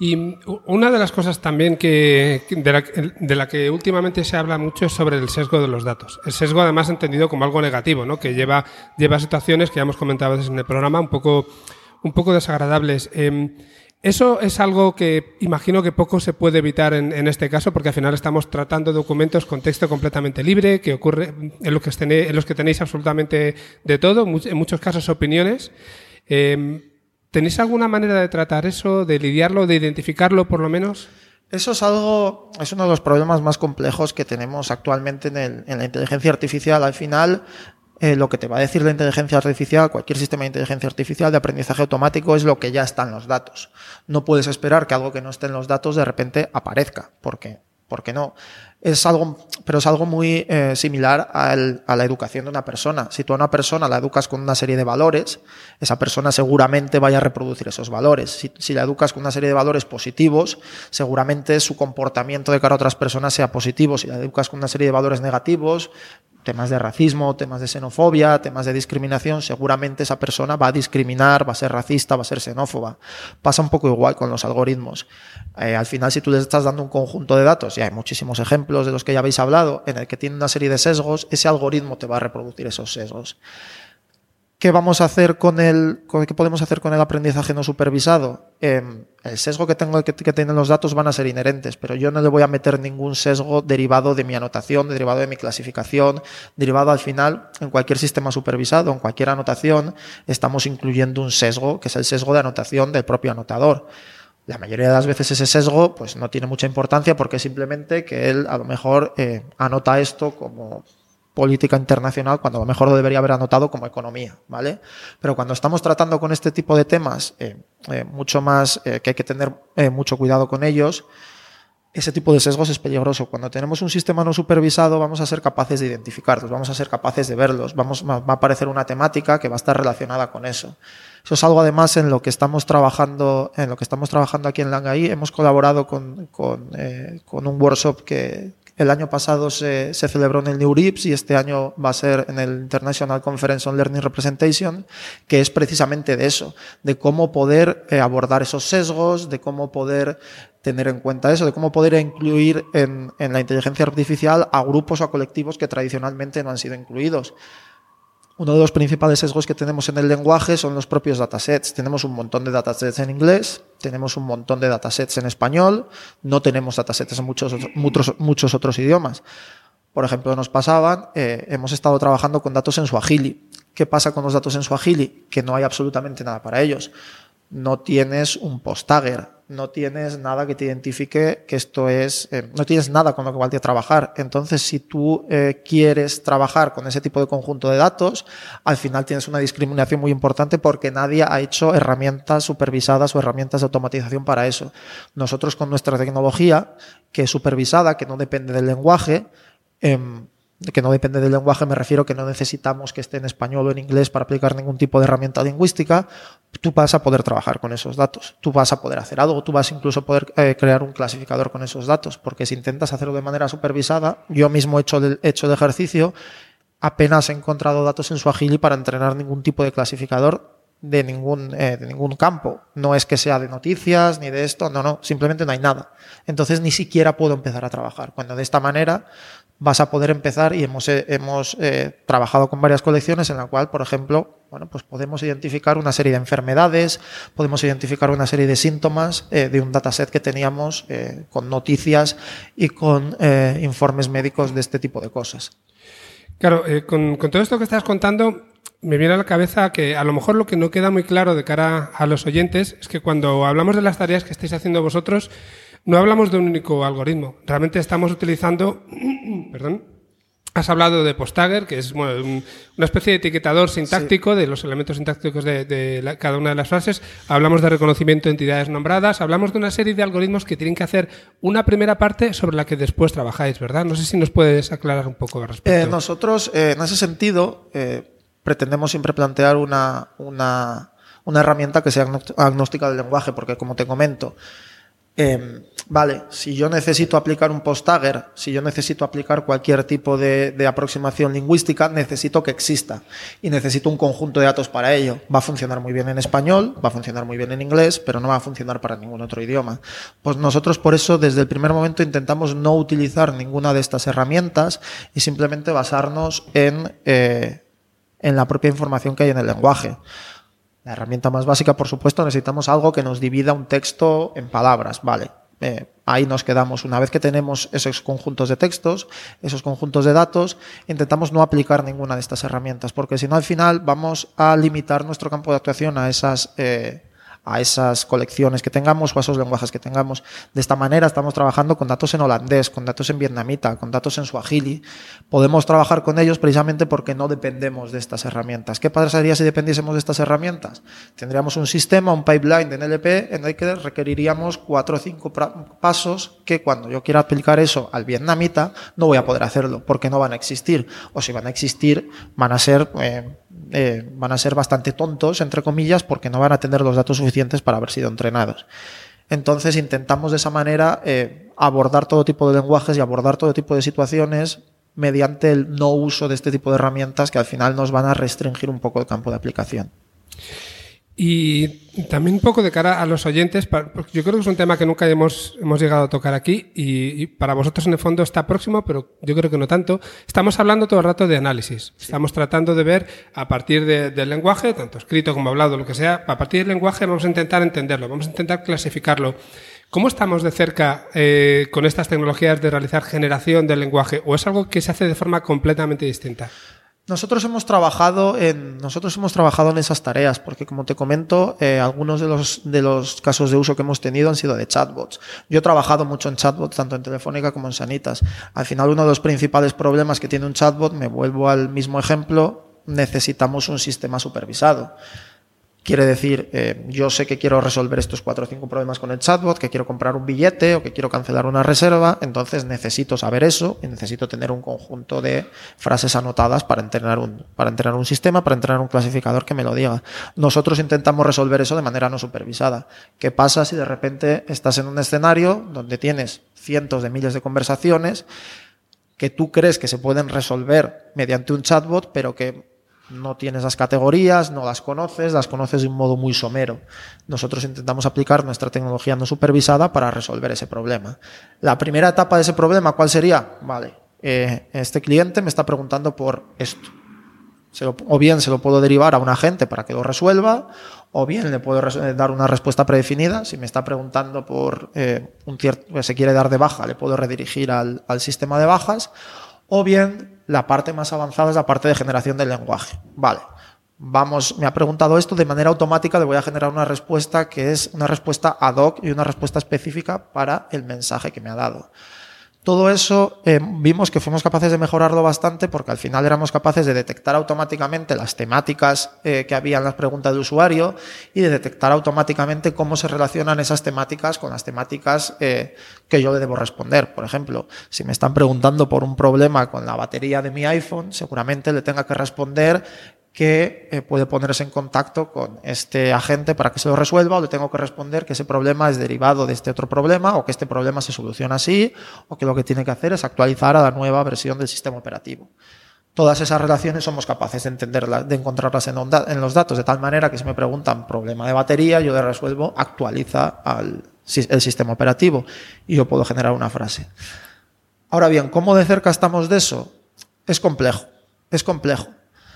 Y una de las cosas también que, de, la, que últimamente se habla mucho es sobre el sesgo de los datos. El sesgo además entendido como algo negativo, ¿no? que lleva, lleva situaciones que ya hemos comentado en el programa un poco un poco desagradables. Em, eso es algo que imagino que poco se puede evitar en, este caso, porque al final estamos tratando documentos con texto completamente libre, que ocurre en los que, tenéis, absolutamente de todo, en muchos casos opiniones. Em, ¿Tenéis alguna manera de tratar eso, de lidiarlo, de identificarlo por lo menos? Eso es algo, es uno de los problemas más complejos que tenemos actualmente en, en la inteligencia artificial. Al final, eh, lo que te va a decir la inteligencia artificial, cualquier sistema de inteligencia artificial de aprendizaje automático es lo que ya está en los datos. No puedes esperar que algo que no esté en los datos de repente aparezca, porque porque no. Es algo, pero es algo muy eh, similar a la educación de una persona. Si tú a una persona la educas con una serie de valores, esa persona seguramente vaya a reproducir esos valores. Si, la educas con una serie de valores positivos, seguramente su comportamiento de cara a otras personas sea positivo. Si la educas con una serie de valores negativos, temas de racismo, temas de xenofobia, temas de discriminación, seguramente esa persona va a discriminar, va a ser racista, va a ser xenófoba. Pasa un poco igual con los algoritmos. Eh, al final, si tú les estás dando un conjunto de datos, y hay muchísimos ejemplos de los que ya habéis hablado, en el que tiene una serie de sesgos, ese algoritmo te va a reproducir esos sesgos. ¿Qué vamos a hacer con el, qué podemos hacer con el aprendizaje no supervisado? Em, el sesgo que tengo que, tienen los datos van a ser inherentes, pero yo no le voy a meter ningún sesgo derivado de mi anotación, derivado de mi clasificación, derivado al final en cualquier sistema supervisado, en cualquier anotación, estamos incluyendo un sesgo, que es el sesgo de anotación del propio anotador. La mayoría de las veces ese sesgo pues no tiene mucha importancia porque simplemente que él a lo mejor eh, anota esto como política internacional cuando a lo mejor lo debería haber anotado como economía, ¿vale? Pero cuando estamos tratando con este tipo de temas, eh, eh, mucho más, que hay que tener mucho cuidado con ellos, ese tipo de sesgos es peligroso. Cuando tenemos un sistema no supervisado, vamos a ser capaces de identificarlos, vamos a ser capaces de verlos, vamos, va a aparecer una temática que va a estar relacionada con eso. Eso es algo además en lo que estamos trabajando, en lo que estamos trabajando aquí en Langai. Hemos colaborado con, con, con un workshop que, el año pasado se, se, celebró en el New RIPS y este año va a ser en el International Conference on Learning Representation, que es precisamente de eso, de cómo poder eh, abordar esos sesgos, de cómo poder tener en cuenta eso, de cómo poder incluir en, en la inteligencia artificial a grupos o a colectivos que tradicionalmente no han sido incluidos. Uno de los principales sesgos que tenemos en el lenguaje son los propios datasets. Tenemos un montón de datasets en inglés, tenemos un montón de datasets en español, no tenemos datasets en muchos, muchos, muchos otros idiomas. Por ejemplo, nos pasaban, eh, hemos estado trabajando con datos en Swahili. ¿Qué pasa con los datos en Swahili? Que no hay absolutamente nada para ellos. No tienes un post-tagger no tienes nada que te identifique que esto es, eh, no tienes nada con lo que valdría trabajar. Entonces, si tú eh, quieres trabajar con ese tipo de conjunto de datos, al final tienes una discriminación muy importante porque nadie ha hecho herramientas supervisadas o herramientas de automatización para eso. Nosotros con nuestra tecnología, que es supervisada, que no depende del lenguaje, eh, que no depende del lenguaje, me refiero que no necesitamos que esté en español o en inglés para aplicar ningún tipo de herramienta lingüística, tú vas a poder trabajar con esos datos, tú vas a poder hacer algo, tú vas incluso a poder eh, crear un clasificador con esos datos, porque si intentas hacerlo de manera supervisada, yo mismo he hecho, de, hecho de ejercicio, apenas he encontrado datos en su Agili para entrenar ningún tipo de clasificador de ningún, eh, de ningún campo. No es que sea de noticias ni de esto, no, no, simplemente no hay nada. Entonces ni siquiera puedo empezar a trabajar. Cuando de esta manera vas a poder empezar y hemos, eh, hemos eh, trabajado con varias colecciones en la cual, por ejemplo, bueno, pues podemos identificar una serie de enfermedades, podemos identificar una serie de síntomas eh, de un dataset que teníamos con noticias y con informes médicos de este tipo de cosas. Claro, con, con todo esto que estás contando, me viene a la cabeza que a lo mejor lo que no queda muy claro de cara a los oyentes es que cuando hablamos de las tareas que estáis haciendo vosotros, no hablamos de un único algoritmo. Realmente estamos utilizando, perdón, Has hablado de Postagger, que es una especie de etiquetador sintáctico de los elementos sintácticos de, cada una de las frases. Hablamos de reconocimiento de entidades nombradas. Hablamos de una serie de algoritmos que tienen que hacer una primera parte sobre la que después trabajáis, ¿verdad? No sé si nos puedes aclarar un poco al respecto. Eh, nosotros, eh, en ese sentido, eh, pretendemos siempre plantear una, una, una herramienta que sea agnóstica del lenguaje, porque como te comento, eh, vale, si yo necesito aplicar un post-tagger, si yo necesito aplicar cualquier tipo de, de, aproximación lingüística, necesito que exista y necesito un conjunto de datos para ello. Va a funcionar muy bien en español, va a funcionar muy bien en inglés, pero no va a funcionar para ningún otro idioma. Pues nosotros por eso desde el primer momento intentamos no utilizar ninguna de estas herramientas y simplemente basarnos en, eh, en la propia información que hay en el lenguaje. La herramienta más básica, por supuesto, necesitamos algo que nos divida un texto en palabras, vale. Eh, ahí nos quedamos. Una vez que tenemos esos conjuntos de textos, esos conjuntos de datos, intentamos no aplicar ninguna de estas herramientas, porque si no, al final vamos a limitar nuestro campo de actuación a esas eh, a esas colecciones que tengamos o a esos lenguajes que tengamos. De esta manera estamos trabajando con datos en holandés, con datos en vietnamita, con datos en suajili. Podemos trabajar con ellos precisamente porque no dependemos de estas herramientas. ¿Qué pasaría si dependiésemos de estas herramientas? Tendríamos un sistema, un pipeline de NLP en el que requeriríamos cuatro o cinco pasos que cuando yo quiera aplicar eso al vietnamita no voy a poder hacerlo porque no van a existir. O si van a existir, van a ser... Eh, eh, van a ser bastante tontos, entre comillas, porque no van a tener los datos suficientes para haber sido entrenados. Entonces intentamos de esa manera eh, abordar todo tipo de lenguajes y abordar todo tipo de situaciones mediante el no uso de este tipo de herramientas que al final nos van a restringir un poco el campo de aplicación. Y también un poco de cara a los oyentes, porque yo creo que es un tema que nunca hemos, hemos llegado a tocar aquí y, para vosotros en el fondo está próximo, pero yo creo que no tanto. Estamos hablando todo el rato de análisis. Estamos tratando de ver a partir del lenguaje, tanto escrito como hablado, lo que sea, a partir del lenguaje vamos a intentar entenderlo, vamos a intentar clasificarlo. ¿Cómo estamos de cerca eh, con estas tecnologías de realizar generación del lenguaje? ¿O es algo que se hace de forma completamente distinta? Nosotros hemos trabajado en nosotros hemos trabajado en esas tareas porque como te comento eh, algunos de los de los casos de uso que hemos tenido han sido de chatbots. Yo he trabajado mucho en chatbots tanto en Telefónica como en Sanitas. Al final uno de los principales problemas que tiene un chatbot, me vuelvo al mismo ejemplo, necesitamos un sistema supervisado. Quiere decir, eh, yo sé que quiero resolver estos cuatro o cinco problemas con el chatbot, que quiero comprar un billete o que quiero cancelar una reserva, entonces necesito saber eso y necesito tener un conjunto de frases anotadas para entrenar un, para entrenar un sistema, para entrenar un clasificador que me lo diga. Nosotros intentamos resolver eso de manera no supervisada. ¿Qué pasa si de repente estás en un escenario donde tienes cientos de miles de conversaciones que tú crees que se pueden resolver mediante un chatbot, pero que no tienes las categorías, no las conoces, las conoces de un modo muy somero. Nosotros intentamos aplicar nuestra tecnología no supervisada para resolver ese problema. La primera etapa de ese problema, ¿cuál sería? Vale, eh, este cliente me está preguntando por esto. o bien se lo puedo derivar a un agente para que lo resuelva, o bien le puedo dar una respuesta predefinida. Si me está preguntando por eh, un cierto, se quiere dar de baja, le puedo redirigir al, al sistema de bajas, o bien la parte más avanzada es la parte de generación del lenguaje. Vale, vamos, me ha preguntado esto, de manera automática le voy a generar una respuesta que es una respuesta ad hoc y una respuesta específica para el mensaje que me ha dado. Todo eso eh, vimos que fuimos capaces de mejorarlo bastante porque al final éramos capaces de detectar automáticamente las temáticas eh, que había en las preguntas del usuario y de detectar automáticamente cómo se relacionan esas temáticas con las temáticas eh, que yo le debo responder. Por ejemplo, si me están preguntando por un problema con la batería de mi iPhone, seguramente le tenga que responder que eh, puede ponerse en contacto con este agente para que se lo resuelva o le tengo que responder que ese problema es derivado de este otro problema o que este problema se soluciona así o que lo que tiene que hacer es actualizar a la nueva versión del sistema operativo. Todas esas relaciones somos capaces de entenderlas, de encontrarlas en, en los datos de tal manera que si me preguntan problema de batería, yo le resuelvo actualiza al, el sistema operativo y yo puedo generar una frase. Ahora bien, ¿cómo de cerca estamos de eso? Es complejo, es complejo.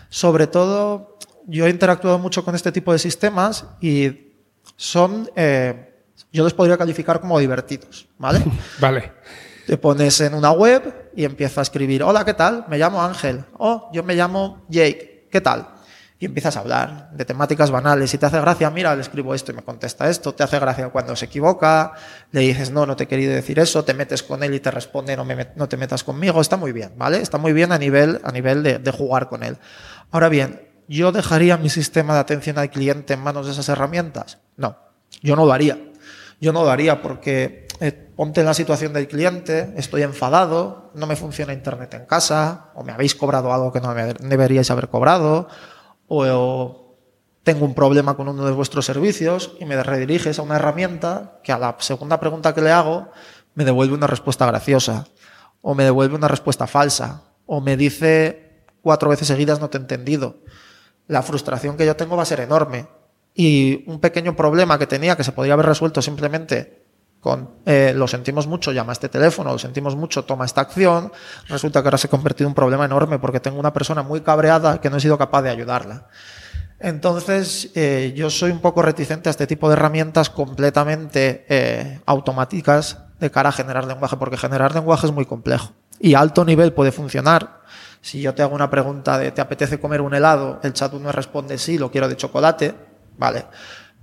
Sobre todo, yo he interactuado mucho con este tipo de sistemas y son, eh, yo los podría calificar como divertidos, ¿vale? vale. Te pones en una web y empiezas a escribir, hola, ¿qué tal? Me llamo Ángel. Oh, yo me llamo Jake. ¿Qué tal? y empiezas a hablar de temáticas banales. Si te hace gracia, mira, le escribo esto y me contesta esto. Te hace gracia cuando se equivoca, le dices, no, no te he querido decir eso, te metes con él y te responde, no, me, no te metas conmigo. Está muy bien, ¿vale? Está muy bien a nivel, a nivel de, de jugar con él. Ahora bien, ¿yo dejaría mi sistema de atención al cliente en manos de esas herramientas? No, yo no lo haría. Yo no lo haría porque eh, ponte en la situación del cliente, estoy enfadado, no me funciona Internet en casa, o me habéis cobrado algo que no me deberíais haber cobrado, o tengo un problema con uno de vuestros servicios y me rediriges a una herramienta que a la segunda pregunta que le hago me devuelve una respuesta graciosa, o me devuelve una respuesta falsa, o me dice cuatro veces seguidas no te he entendido. La frustración que yo tengo va a ser enorme. Y un pequeño problema que tenía que se podría haber resuelto simplemente con eh, lo sentimos mucho, llama este teléfono, lo sentimos mucho, toma esta acción, resulta que ahora se ha convertido en un problema enorme porque tengo una persona muy cabreada que no he sido capaz de ayudarla. Entonces, eh, yo soy un poco reticente a este tipo de herramientas completamente eh, automáticas de cara a generar lenguaje, porque generar lenguaje es muy complejo. Y a alto nivel puede funcionar. Si yo te hago una pregunta de ¿te apetece comer un helado? El chat me responde sí, lo quiero de chocolate, vale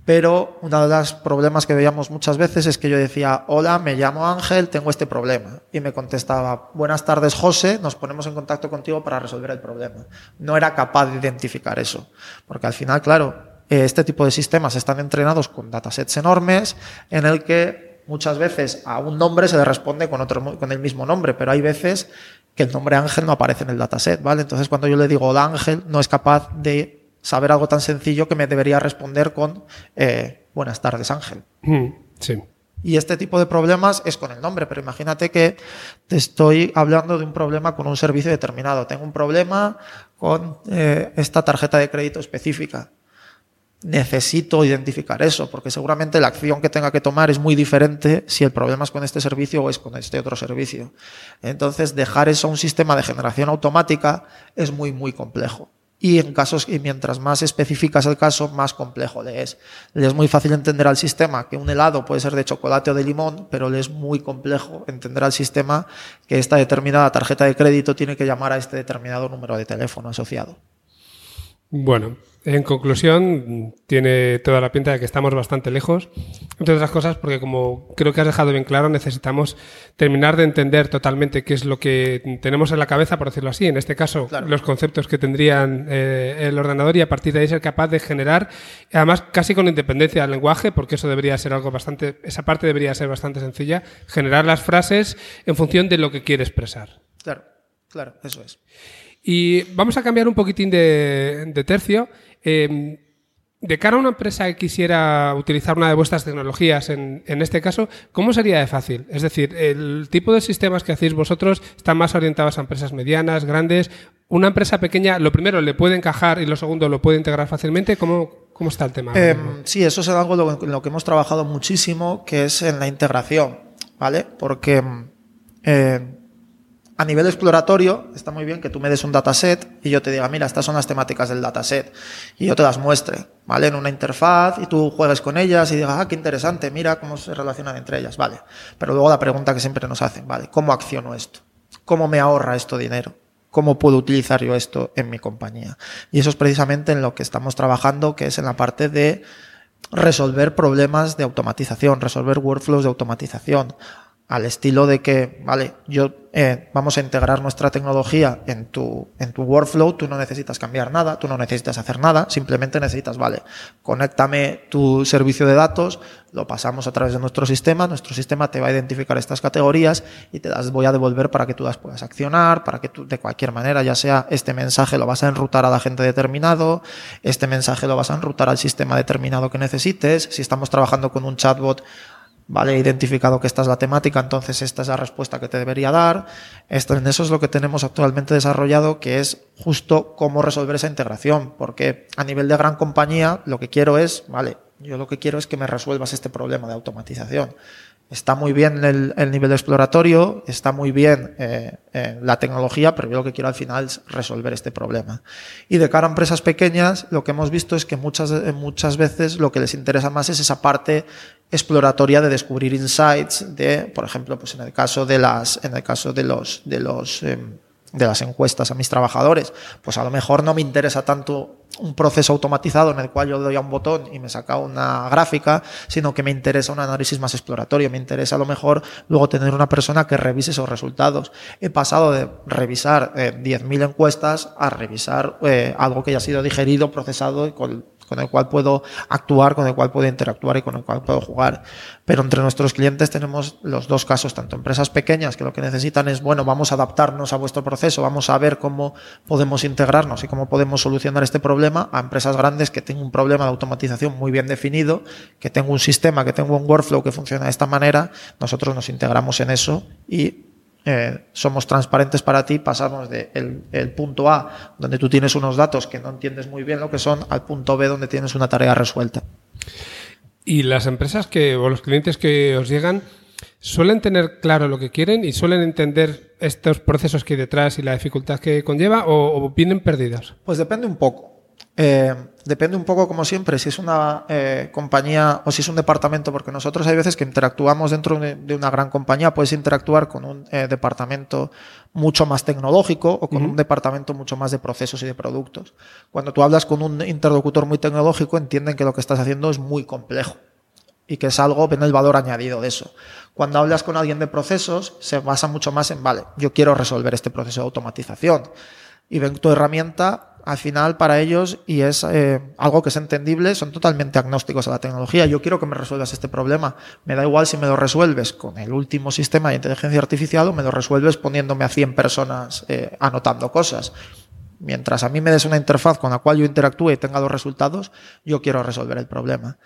pero uno de los problemas que veíamos muchas veces es que yo decía, hola, me llamo Ángel, tengo este problema. Y me contestaba, buenas tardes José, nos ponemos en contacto contigo para resolver el problema. No era capaz de identificar eso, porque al final, claro, este tipo de sistemas están entrenados con datasets enormes en el que muchas veces a un nombre se le responde con, otro, con el mismo nombre, pero hay veces que el nombre Ángel no aparece en el dataset, ¿vale? Entonces cuando yo le digo hola Ángel, no es capaz de saber algo tan sencillo que me debería responder con eh, buenas tardes, Ángel. Mm, sí. Y este tipo de problemas es con el nombre, pero imagínate que te estoy hablando de un problema con un servicio determinado. Tengo un problema con eh, esta tarjeta de crédito específica. Necesito identificar eso, porque seguramente la acción que tenga que tomar es muy diferente si el problema es con este servicio o es con este otro servicio. Entonces, dejar eso a un sistema de generación automática es muy, muy complejo y en casos y mientras más especificas el caso, más complejo le es. Le es muy fácil entender al sistema que un helado puede ser de chocolate o de limón, pero le es muy complejo entender al sistema que esta determinada tarjeta de crédito tiene que llamar a este determinado número de teléfono asociado. Bueno, en conclusión, tiene toda la pinta de que estamos bastante lejos, entre otras cosas porque como creo que has dejado bien claro, necesitamos terminar de entender totalmente qué es lo que tenemos en la cabeza, por decirlo así, en este caso, los conceptos que tendrían eh, el ordenador y a partir de ahí ser capaz de generar, además casi con independencia del lenguaje, porque eso debería ser algo bastante, esa parte debería ser bastante sencilla, generar las frases en función de lo que quiere expresar. Claro, claro, eso es. Y vamos a cambiar un poquitín de, tercio. Em, de cara a una empresa que quisiera utilizar una de vuestras tecnologías, en, este caso, ¿cómo sería de fácil? Es decir, el tipo de sistemas que hacéis vosotros están más orientados a empresas medianas, grandes. Una empresa pequeña, lo primero, le puede encajar y lo segundo, lo puede integrar fácilmente. ¿Cómo, cómo está el tema? Em, sí, eso es algo en lo que hemos trabajado muchísimo, que es en la integración, ¿vale? Porque eh, a nivel exploratorio, está muy bien que tú me des un dataset y yo te diga, mira, estas son las temáticas del dataset. Y yo te las muestre, ¿vale? En una interfaz y tú juegues con ellas y digas, ah, qué interesante, mira cómo se relacionan entre ellas, ¿vale? Pero luego la pregunta que siempre nos hacen, ¿vale? ¿Cómo acciono esto? ¿Cómo me ahorra esto dinero? ¿Cómo puedo utilizar yo esto en mi compañía? Y eso es precisamente en lo que estamos trabajando, que es en la parte de resolver problemas de automatización, resolver workflows de automatización, al estilo de que, vale, yo eh, vamos a integrar nuestra tecnología en tu, en tu workflow, tú no necesitas cambiar nada, tú no necesitas hacer nada, simplemente necesitas, vale, conéctame tu servicio de datos, lo pasamos a través de nuestro sistema, nuestro sistema te va a identificar estas categorías y te las voy a devolver para que tú las puedas accionar, para que tú de cualquier manera, ya sea este mensaje lo vas a enrutar a la gente determinado, este mensaje lo vas a enrutar al sistema determinado que necesites, si estamos trabajando con un chatbot, Vale, he identificado que esta es la temática, entonces esta es la respuesta que te debería dar. Esto, en eso es lo que tenemos actualmente desarrollado, que es justo cómo resolver esa integración. Porque a nivel de gran compañía, lo que quiero es, vale, yo lo que quiero es que me resuelvas este problema de automatización. Está muy bien el, el nivel exploratorio, está muy bien eh, eh, la tecnología, pero yo lo que quiero al final es resolver este problema. Y de cara a empresas pequeñas, lo que hemos visto es que muchas, muchas veces lo que les interesa más es esa parte exploratoria de descubrir insights de, por ejemplo, pues en el caso de las, en el caso de los, de los, em, de las encuestas a mis trabajadores, pues a lo mejor no me interesa tanto un proceso automatizado en el cual yo doy a un botón y me saca una gráfica, sino que me interesa un análisis más exploratorio, me interesa a lo mejor luego tener una persona que revise esos resultados. He pasado de revisar eh, 10.000 encuestas a revisar eh, algo que ya ha sido digerido, procesado y con con el cual puedo actuar, con el cual puedo interactuar y con el cual puedo jugar. Pero entre nuestros clientes tenemos los dos casos, tanto empresas pequeñas que lo que necesitan es, bueno, vamos a adaptarnos a vuestro proceso, vamos a ver cómo podemos integrarnos y cómo podemos solucionar este problema, a empresas grandes que tengan un problema de automatización muy bien definido, que tengo un sistema, que tengo un workflow que funciona de esta manera, nosotros nos integramos en eso y eh, somos transparentes para ti, pasamos del el punto A, donde tú tienes unos datos que no entiendes muy bien lo que son, al punto B, donde tienes una tarea resuelta. Y las empresas que, o los clientes que os llegan, suelen tener claro lo que quieren y suelen entender estos procesos que hay detrás y la dificultad que conlleva o, o vienen perdidas? Pues depende un poco. Eh, depende un poco, como siempre, si es una eh, compañía o si es un departamento, porque nosotros hay veces que interactuamos dentro de, una gran compañía, puedes interactuar con un eh, departamento mucho más tecnológico o con un departamento mucho más de procesos y de productos. Cuando tú hablas con un interlocutor muy tecnológico, entienden que lo que estás haciendo es muy complejo y que es algo, ven el valor añadido de eso. Cuando hablas con alguien de procesos, se basa mucho más en, vale, yo quiero resolver este proceso de automatización y ven tu herramienta al final para ellos, y es eh, algo que es entendible, son totalmente agnósticos a la tecnología. Yo quiero que me resuelvas este problema. Me da igual si me lo resuelves con el último sistema de inteligencia artificial o me lo resuelves poniéndome a 100 personas eh, anotando cosas. Mientras a mí me des una interfaz con la cual yo interactúe y tenga los resultados, yo quiero resolver el problema.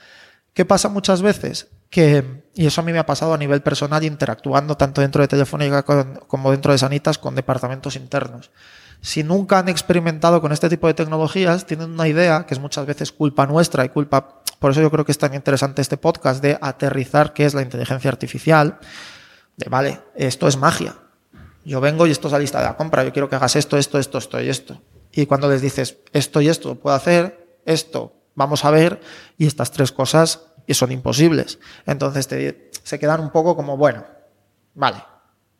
¿Qué pasa muchas veces? Que, y eso a mí me ha pasado a nivel personal interactuando tanto dentro de Telefónica como dentro de Sanitas con departamentos internos si nunca han experimentado con este tipo de tecnologías, tienen una idea que es muchas veces culpa nuestra y culpa, por eso yo creo que es tan interesante este podcast de aterrizar qué es la inteligencia artificial, de vale, esto es magia. Yo vengo y esto es la lista de la compra, yo quiero que hagas esto, esto, esto, esto y esto. Y cuando les dices esto y esto puedo hacer, esto vamos a ver, y estas tres cosas son imposibles. Entonces te, se quedan un poco como, bueno, vale,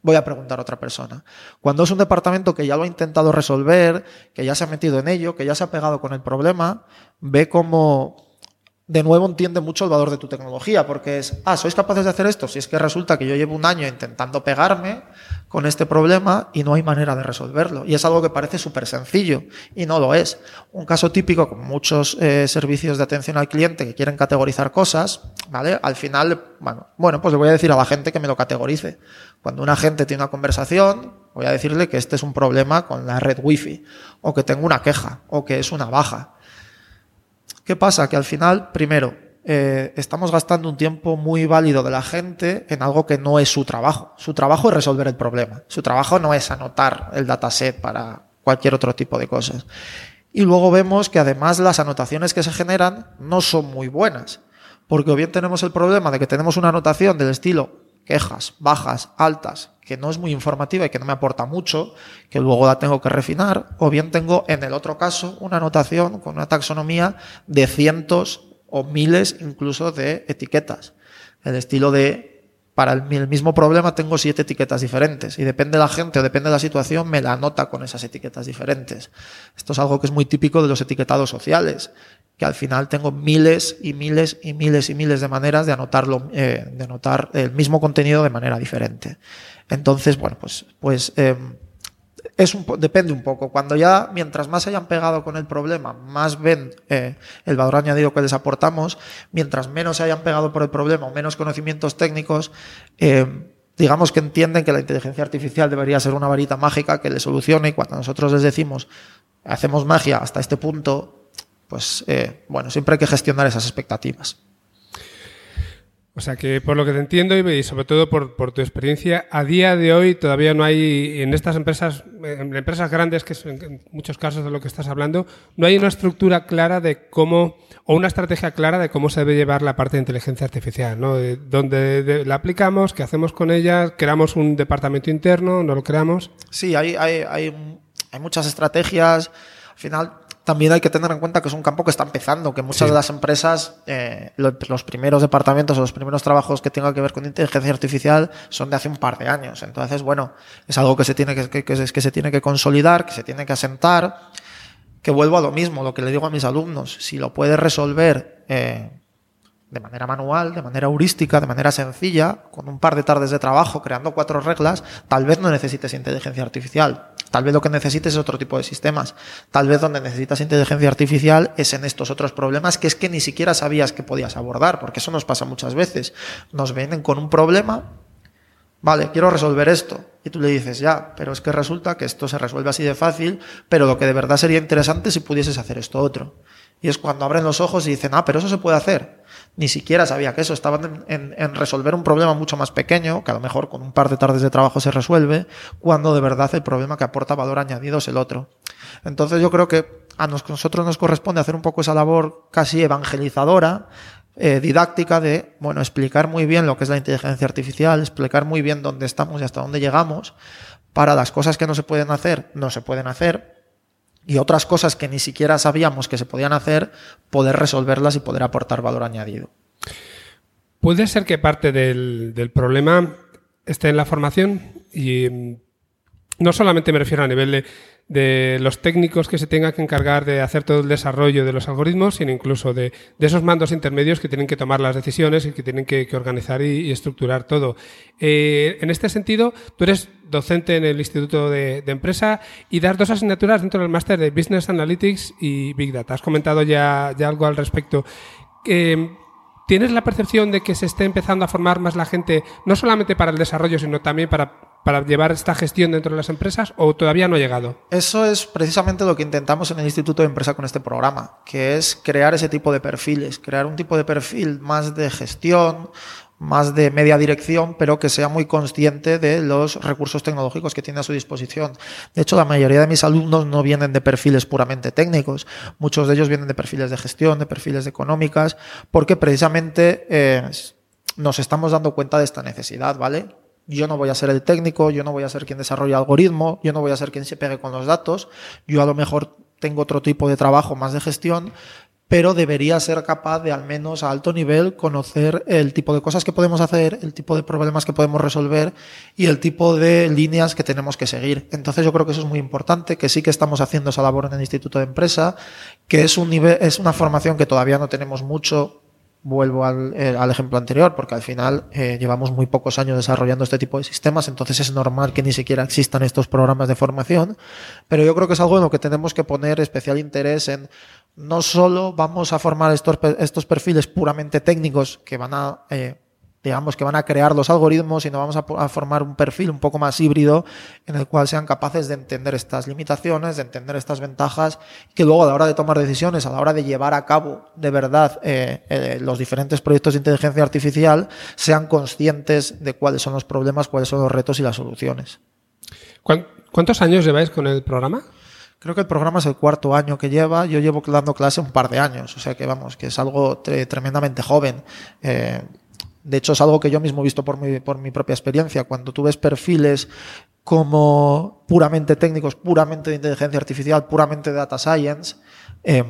voy a preguntar a otra persona. Cuando es un departamento que ya lo ha intentado resolver, que ya se ha metido en ello, que ya se ha pegado con el problema, ve cómo de nuevo entiende mucho el valor de tu tecnología, porque es, ah, ¿sois capaces de hacer esto? Si es que resulta que yo llevo un año intentando pegarme con este problema y no hay manera de resolverlo. Y es algo que parece súper sencillo y no lo es. Un caso típico con muchos eh, servicios de atención al cliente que quieren categorizar cosas, ¿vale? Al final, bueno, bueno, pues le voy a decir a la gente que me lo categorice. Cuando una gente tiene una conversación, voy a decirle que este es un problema con la red wifi, o que tengo una queja, o que es una baja ¿Qué pasa? Que al final, primero, eh, estamos gastando un tiempo muy válido de la gente en algo que no es su trabajo. Su trabajo es resolver el problema. Su trabajo no es anotar el dataset para cualquier otro tipo de cosas. Y luego vemos que además las anotaciones que se generan no son muy buenas. Porque o bien tenemos el problema de que tenemos una anotación del estilo quejas, bajas, altas, que no es muy informativa y que no me aporta mucho, que luego la tengo que refinar, o bien tengo en el otro caso una anotación con una taxonomía de cientos o miles incluso de etiquetas. El estilo de para el, mismo problema tengo siete etiquetas diferentes y depende de la gente o depende de la situación me la anota con esas etiquetas diferentes. Esto es algo que es muy típico de los etiquetados sociales, que al final tengo miles y miles y miles y miles de maneras de anotarlo, eh, de anotar el mismo contenido de manera diferente. Entonces, bueno, pues, pues eh, es un, depende un poco. Cuando ya, mientras más hayan pegado con el problema, más ven eh, el valor añadido que les aportamos, mientras menos se hayan pegado por el problema o menos conocimientos técnicos, eh, digamos que entienden que la inteligencia artificial debería ser una varita mágica que le solucione y cuando nosotros les decimos hacemos magia hasta este punto, pues eh, bueno, siempre hay que gestionar esas expectativas. O sea que por lo que te entiendo y sobre todo por, tu experiencia, a día de hoy todavía no hay, en estas empresas, en empresas grandes, que es en muchos casos de lo que estás hablando, no hay una estructura clara de cómo, o una estrategia clara de cómo se debe llevar la parte de inteligencia artificial, ¿no? De dónde la aplicamos, qué hacemos con ella, creamos un departamento interno, no lo creamos. Sí, hay, hay, hay muchas estrategias. Al final, también hay que tener en cuenta que es un campo que está empezando, que muchas de las empresas, eh, los primeros departamentos o los primeros trabajos que tengan que ver con inteligencia artificial son de hace un par de años. Entonces, bueno, es algo que se tiene que, que, se tiene que consolidar, que se tiene que asentar, que vuelvo a lo mismo, lo que le digo a mis alumnos, si lo puedes resolver eh, de manera manual, de manera heurística, de manera sencilla, con un par de tardes de trabajo, creando cuatro reglas, tal vez no necesites inteligencia artificial. Tal vez lo que necesites es otro tipo de sistemas. Tal vez donde necesitas inteligencia artificial es en estos otros problemas que es que ni siquiera sabías que podías abordar, porque eso nos pasa muchas veces. Nos vienen con un problema, vale, quiero resolver esto. Y tú le dices, ya, pero es que resulta que esto se resuelve así de fácil, pero lo que de verdad sería interesante si pudieses hacer esto otro. Y es cuando abren los ojos y dicen, ah, pero eso se puede hacer. Ni siquiera sabía que eso. Estaban en, resolver un problema mucho más pequeño, que a lo mejor con un par de tardes de trabajo se resuelve, cuando de verdad el problema que aporta valor añadido es el otro. Entonces yo creo que a nosotros nos corresponde hacer un poco esa labor casi evangelizadora, eh, didáctica de, bueno, explicar muy bien lo que es la inteligencia artificial, explicar muy bien dónde estamos y hasta dónde llegamos, para las cosas que no se pueden hacer, no se pueden hacer, y otras cosas que ni siquiera sabíamos que se podían hacer, poder resolverlas y poder aportar valor añadido. Puede ser que parte del, del problema esté en la formación y mm, no solamente me refiero a nivel de, de los técnicos que se tengan que encargar de hacer todo el desarrollo de los algoritmos, sino incluso de, esos mandos intermedios que tienen que tomar las decisiones y que tienen que, organizar y, estructurar todo. Eh, en este sentido, tú eres docente en el Instituto de, Empresa y das dos asignaturas dentro del máster de Business Analytics y Big Data. Has comentado ya, ya algo al respecto. Eh, ¿Tienes la percepción de que se esté empezando a formar más la gente, no solamente para el desarrollo, sino también para para llevar esta gestión dentro de las empresas o todavía no ha llegado? Eso es precisamente lo que intentamos en el Instituto de Empresa con este programa, que es crear ese tipo de perfiles, crear un tipo de perfil más de gestión, más de media dirección, pero que sea muy consciente de los recursos tecnológicos que tiene a su disposición. De hecho, la mayoría de mis alumnos no vienen de perfiles puramente técnicos, muchos de ellos vienen de perfiles de gestión, de perfiles de económicas, porque precisamente eh, nos estamos dando cuenta de esta necesidad, ¿vale? Yo no voy a ser el técnico, yo no voy a ser quien desarrolle algoritmo, yo no voy a ser quien se pegue con los datos, yo a lo mejor tengo otro tipo de trabajo más de gestión, pero debería ser capaz de al menos a alto nivel conocer el tipo de cosas que podemos hacer, el tipo de problemas que podemos resolver y el tipo de líneas que tenemos que seguir. Entonces yo creo que eso es muy importante, que sí que estamos haciendo esa labor en el Instituto de Empresa, que es un nivel, es una formación que todavía no tenemos mucho vuelvo al, eh, al, ejemplo anterior, porque al final eh, llevamos muy pocos años desarrollando este tipo de sistemas, entonces es normal que ni siquiera existan estos programas de formación, pero yo creo que es algo en lo que tenemos que poner especial interés en no solo vamos a formar estos, estos perfiles puramente técnicos que van a eh, digamos, que van a crear los algoritmos y nos vamos a, formar un perfil un poco más híbrido en el cual sean capaces de entender estas limitaciones, de entender estas ventajas, que luego a la hora de tomar decisiones, a la hora de llevar a cabo de verdad eh, eh, los diferentes proyectos de inteligencia artificial, sean conscientes de cuáles son los problemas, cuáles son los retos y las soluciones. ¿Cuántos años lleváis con el programa? Creo que el programa es el cuarto año que lleva. Yo llevo dando clase un par de años, o sea que vamos, que es algo tremendamente joven. Eh, de hecho, es algo que yo mismo he visto por mi, propia experiencia. Cuando tú ves perfiles como puramente técnicos, puramente de inteligencia artificial, puramente de data science, eh,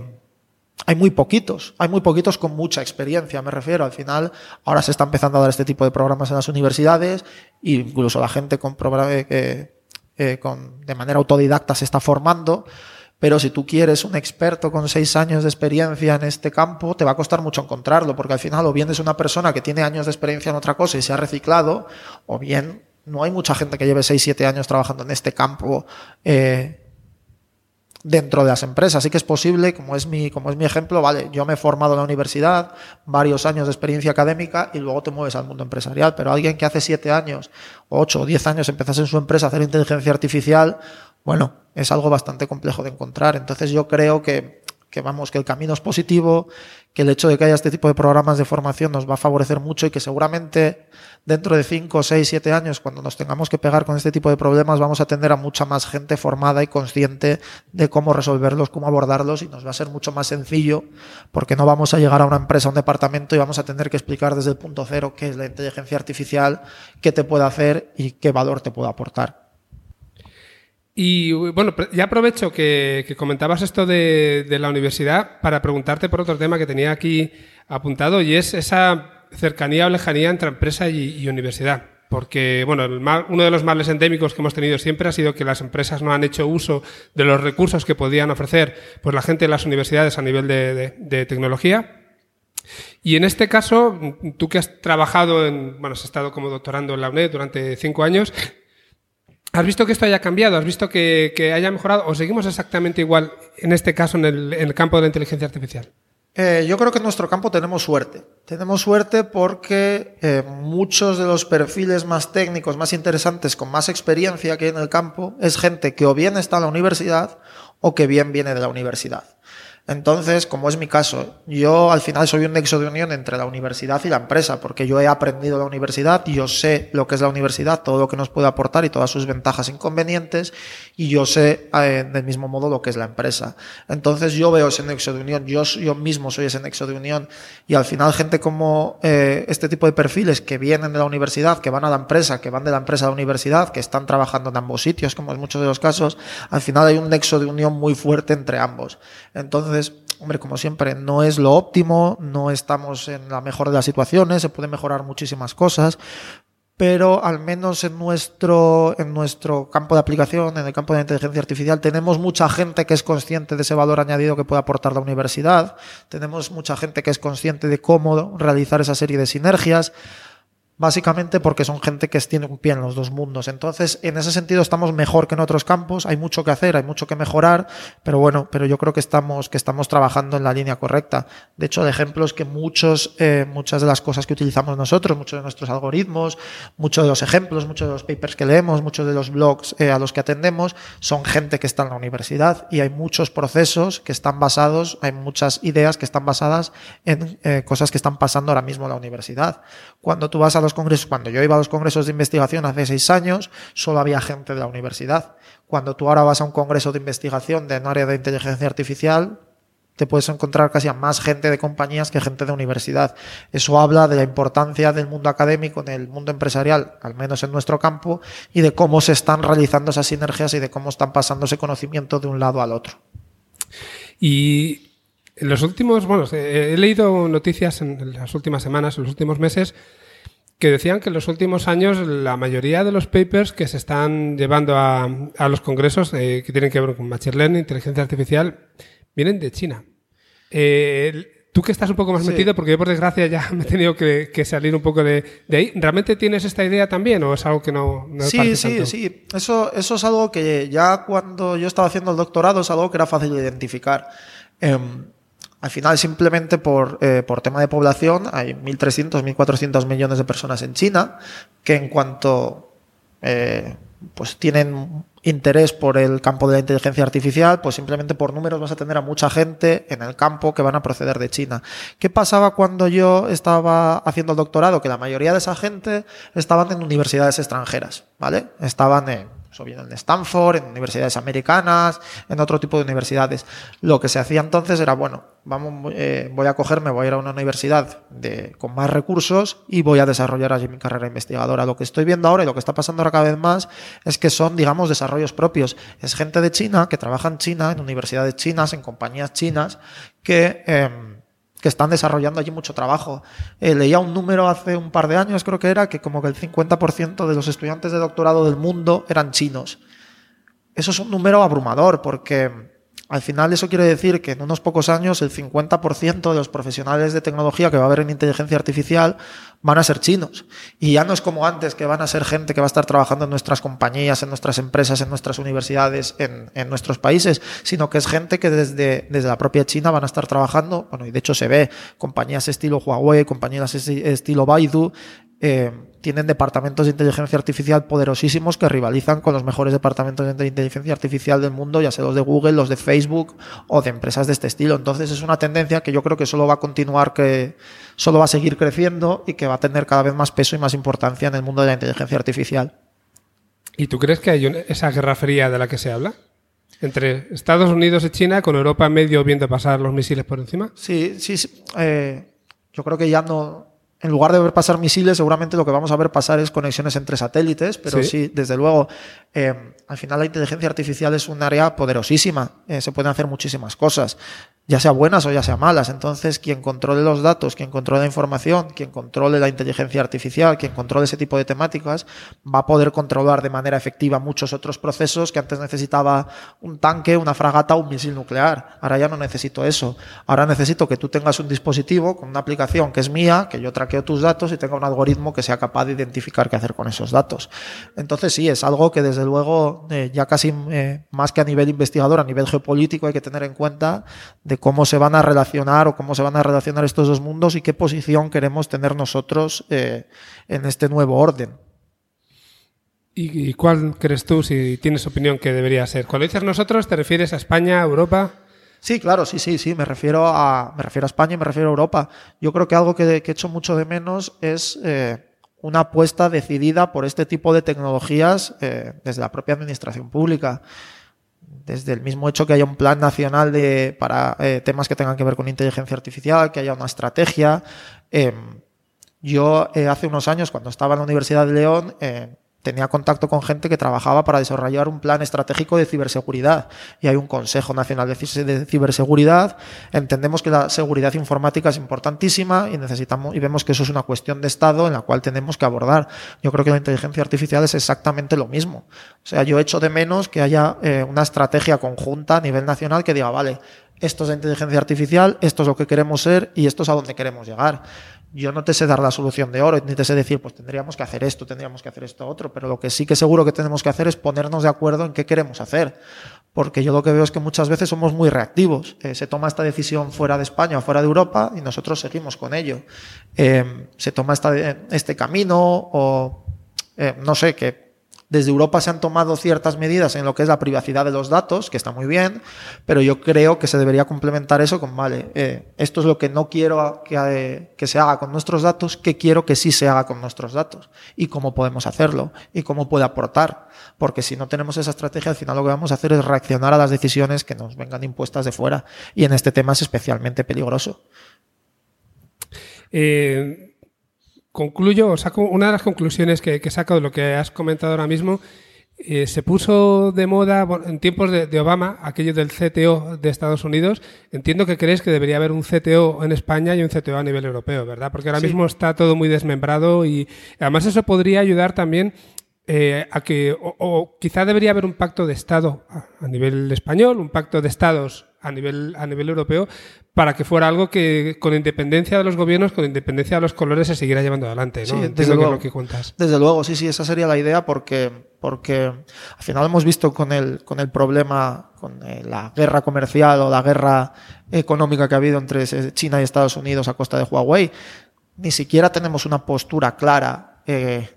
hay muy poquitos, hay muy poquitos con mucha experiencia, me refiero. Al final, ahora se está empezando a dar este tipo de programas en las universidades, e incluso la gente con, eh, eh, con, de manera autodidacta se está formando. Pero si tú quieres un experto con seis años de experiencia en este campo, te va a costar mucho encontrarlo, porque al final o bien es una persona que tiene años de experiencia en otra cosa y se ha reciclado, o bien no hay mucha gente que lleve seis, siete años trabajando en este campo eh, dentro de las empresas. Así que es posible, como es mi, como es mi ejemplo, vale, yo me he formado en la universidad, varios años de experiencia académica y luego te mueves al mundo empresarial. Pero alguien que hace siete años, ocho o diez años empezase en su empresa a hacer inteligencia artificial, bueno, es algo bastante complejo de encontrar. Entonces yo creo que, que vamos, que el camino es positivo, que el hecho de que haya este tipo de programas de formación nos va a favorecer mucho y que seguramente dentro de 5, 6, 7 años, cuando nos tengamos que pegar con este tipo de problemas, vamos a tener a mucha más gente formada y consciente de cómo resolverlos, cómo abordarlos y nos va a ser mucho más sencillo porque no vamos a llegar a una empresa, a un departamento y vamos a tener que explicar desde el punto cero qué es la inteligencia artificial, qué te puede hacer y qué valor te puede aportar. Y bueno, ya aprovecho que, comentabas esto de, la universidad para preguntarte por otro tema que tenía aquí apuntado y es esa cercanía o lejanía entre empresa y, universidad. Porque, bueno, uno de los males endémicos que hemos tenido siempre ha sido que las empresas no han hecho uso de los recursos que podían ofrecer pues, la gente de las universidades a nivel de, tecnología. Y en este caso, tú que has trabajado en, bueno, has estado como doctorando en la UNED durante cinco años, ¿Has visto que esto haya cambiado? ¿Has visto que, haya mejorado? ¿O seguimos exactamente igual en este caso en el, campo de la inteligencia artificial? Eh, yo creo que en nuestro campo tenemos suerte. Tenemos suerte porque eh, muchos de los perfiles más técnicos, más interesantes, con más experiencia que hay en el campo, es gente que o bien está en la universidad o que bien viene de la universidad. Entonces, como es mi caso, yo al final soy un nexo de unión entre la universidad y la empresa, porque yo he aprendido la universidad, yo sé lo que es la universidad, todo lo que nos puede aportar y todas sus ventajas e inconvenientes, y yo sé eh, del mismo modo lo que es la empresa. Entonces yo veo ese nexo de unión, yo, yo mismo soy ese nexo de unión, y al final gente como eh, este tipo de perfiles que vienen de la universidad, que van a la empresa, que van de la empresa a la universidad, que están trabajando en ambos sitios, como en muchos de los casos, al final hay un nexo de unión muy fuerte entre ambos. Entonces, hombre, como siempre, no es lo óptimo, no estamos en la mejor de las situaciones, se pueden mejorar muchísimas cosas, pero al menos en nuestro, en nuestro campo de aplicación, en el campo de la inteligencia artificial, tenemos mucha gente que es consciente de ese valor añadido que puede aportar la universidad, tenemos mucha gente que es consciente de cómo realizar esa serie de sinergias básicamente porque son gente que tiene un pie en los dos mundos. Entonces, en ese sentido estamos mejor que en otros campos, hay mucho que hacer, hay mucho que mejorar, pero bueno, pero yo creo que estamos, que estamos trabajando en la línea correcta. De hecho, de ejemplos que muchos, eh, muchas de las cosas que utilizamos nosotros, muchos de nuestros algoritmos, muchos de los ejemplos, muchos de los papers que leemos, muchos de los blogs eh, a los que atendemos, son gente que está en la universidad y hay muchos procesos que están basados, hay muchas ideas que están basadas en eh, cosas que están pasando ahora mismo en la universidad. Cuando tú vas a los congresos, cuando yo iba a los congresos de investigación hace seis años, solo había gente de la universidad. Cuando tú ahora vas a un congreso de investigación de un área de inteligencia artificial, te puedes encontrar casi a más gente de compañías que gente de universidad. Eso habla de la importancia del mundo académico en el mundo empresarial, al menos en nuestro campo, y de cómo se están realizando esas sinergias y de cómo están pasando ese conocimiento de un lado al otro. Y en los últimos, bueno, he leído noticias en las últimas semanas, en los últimos meses, que decían que en los últimos años la mayoría de los papers que se están llevando a, los congresos eh, que tienen que ver con Machine Learning, inteligencia artificial, vienen de China. Eh, tú que estás un poco más metido, porque yo por desgracia ya me he tenido que, salir un poco de, ahí, ¿realmente tienes esta idea también o es algo que no... no sí, sí, sí. Eso, eso es algo que ya cuando yo estaba haciendo el doctorado es algo que era fácil de identificar. Em, al final, simplemente por, eh, por tema de población, hay 1.300, 1.400 millones de personas en China que en cuanto eh, pues tienen interés por el campo de la inteligencia artificial, pues simplemente por números vas a tener a mucha gente en el campo que van a proceder de China. ¿Qué pasaba cuando yo estaba haciendo el doctorado? Que la mayoría de esa gente estaban en universidades extranjeras, ¿vale? Estaban en o bien en Stanford, en universidades americanas, en otro tipo de universidades. Lo que se hacía entonces era, bueno, vamos, eh, voy a cogerme, voy a ir a una universidad de, con más recursos y voy a desarrollar allí mi carrera investigadora. Lo que estoy viendo ahora y lo que está pasando ahora cada vez más es que son, digamos, desarrollos propios. Es gente de China que trabaja en China, en universidades chinas, en compañías chinas, que... Eh, que están desarrollando allí mucho trabajo. Eh, leía un número hace un par de años, creo que era, que como que el 50% de los estudiantes de doctorado del mundo eran chinos. Eso es un número abrumador porque al final eso quiere decir que en unos pocos años el 50% de los profesionales de tecnología que va a haber en inteligencia artificial van a ser chinos. Y ya no es como antes, que van a ser gente que va a estar trabajando en nuestras compañías, en nuestras empresas, en nuestras universidades, en, en nuestros países, sino que es gente que desde, desde la propia China van a estar trabajando, bueno, y de hecho se ve, compañías estilo Huawei, compañías estilo Baidu, eh, tienen departamentos de inteligencia artificial poderosísimos que rivalizan con los mejores departamentos de inteligencia artificial del mundo, ya sea los de Google, los de Facebook o de empresas de este estilo. Entonces es una tendencia que yo creo que solo va a continuar, que solo va a seguir creciendo y que va a tener cada vez más peso y más importancia en el mundo de la inteligencia artificial. ¿Y tú crees que hay esa guerra fría de la que se habla? Entre Estados Unidos y China, con Europa en medio viendo pasar los misiles por encima. Sí, sí. Eh, yo creo que ya no, en lugar de ver pasar misiles, seguramente lo que vamos a ver pasar es conexiones entre satélites, pero sí, desde luego, eh, al final la inteligencia artificial es un área poderosísima, eh, se pueden hacer muchísimas cosas ya sea buenas o ya sea malas. Entonces, quien controle los datos, quien controle la información, quien controle la inteligencia artificial, quien controle ese tipo de temáticas, va a poder controlar de manera efectiva muchos otros procesos que antes necesitaba un tanque, una fragata o un misil nuclear. Ahora ya no necesito eso. Ahora necesito que tú tengas un dispositivo con una aplicación que es mía, que yo traqueo tus datos y tenga un algoritmo que sea capaz de identificar qué hacer con esos datos. Entonces, sí, es algo que desde luego, eh, ya casi eh, más que a nivel investigador, a nivel geopolítico, hay que tener en cuenta de cómo se van a relacionar o cómo se van a relacionar estos dos mundos y qué posición queremos tener nosotros eh, en este nuevo orden. ¿Y, cuál crees tú, si tienes opinión, que debería ser? Cuando dices nosotros, ¿te refieres a España, Europa? Sí, claro, sí, sí, sí, me refiero a, me refiero a España y me refiero a Europa. Yo creo que algo que, he hecho mucho de menos es eh, una apuesta decidida por este tipo de tecnologías eh, desde la propia administración pública desde el mismo hecho que haya un plan nacional de, para eh, temas que tengan que ver con inteligencia artificial, que haya una estrategia. Em, yo eh, hace unos años, cuando estaba en la Universidad de León, eh, tenía contacto con gente que trabajaba para desarrollar un plan estratégico de ciberseguridad y hay un Consejo Nacional de Ciberseguridad. Entendemos que la seguridad informática es importantísima y necesitamos y vemos que eso es una cuestión de Estado en la cual tenemos que abordar. Yo creo que la inteligencia artificial es exactamente lo mismo. O sea, yo echo de menos que haya eh, una estrategia conjunta a nivel nacional que diga, vale, esto es la inteligencia artificial, esto es lo que queremos ser y esto es a dónde queremos llegar yo no te sé dar la solución de oro, ni te sé decir, pues tendríamos que hacer esto, tendríamos que hacer esto otro, pero lo que sí que seguro que tenemos que hacer es ponernos de acuerdo en qué queremos hacer. Porque yo lo que veo es que muchas veces somos muy reactivos. Eh, se toma esta decisión fuera de España o fuera de Europa y nosotros seguimos con ello. Eh, se toma esta, este camino o eh, no sé, que desde Europa se han tomado ciertas medidas en lo que es la privacidad de los datos, que está muy bien, pero yo creo que se debería complementar eso con, vale, eh, esto es lo que no quiero que, eh, que, se haga con nuestros datos, que quiero que sí se haga con nuestros datos y cómo podemos hacerlo y cómo puede aportar. Porque si no tenemos esa estrategia, al final lo que vamos a hacer es reaccionar a las decisiones que nos vengan impuestas de fuera. Y en este tema es especialmente peligroso. Eh concluyo, saco una de las conclusiones que, que saco de lo que has comentado ahora mismo. Eh, se puso de moda en tiempos de, Obama aquello del CTO de Estados Unidos. Entiendo que crees que debería haber un CTO en España y un CTO a nivel europeo, ¿verdad? Porque ahora mismo está todo muy desmembrado y además eso podría ayudar también eh, a que, o, quizá debería haber un pacto de Estado a, nivel español, un pacto de Estados a nivel, a nivel europeo, para que fuera algo que con independencia de los gobiernos, con independencia de los colores, se siguiera llevando adelante. ¿no? Sí, desde luego, que cuentas. Desde luego, sí, sí, esa sería la idea porque, porque al final hemos visto con el, con el problema, con eh, la guerra comercial o la guerra económica que ha habido entre China y Estados Unidos a costa de Huawei, ni siquiera tenemos una postura clara eh,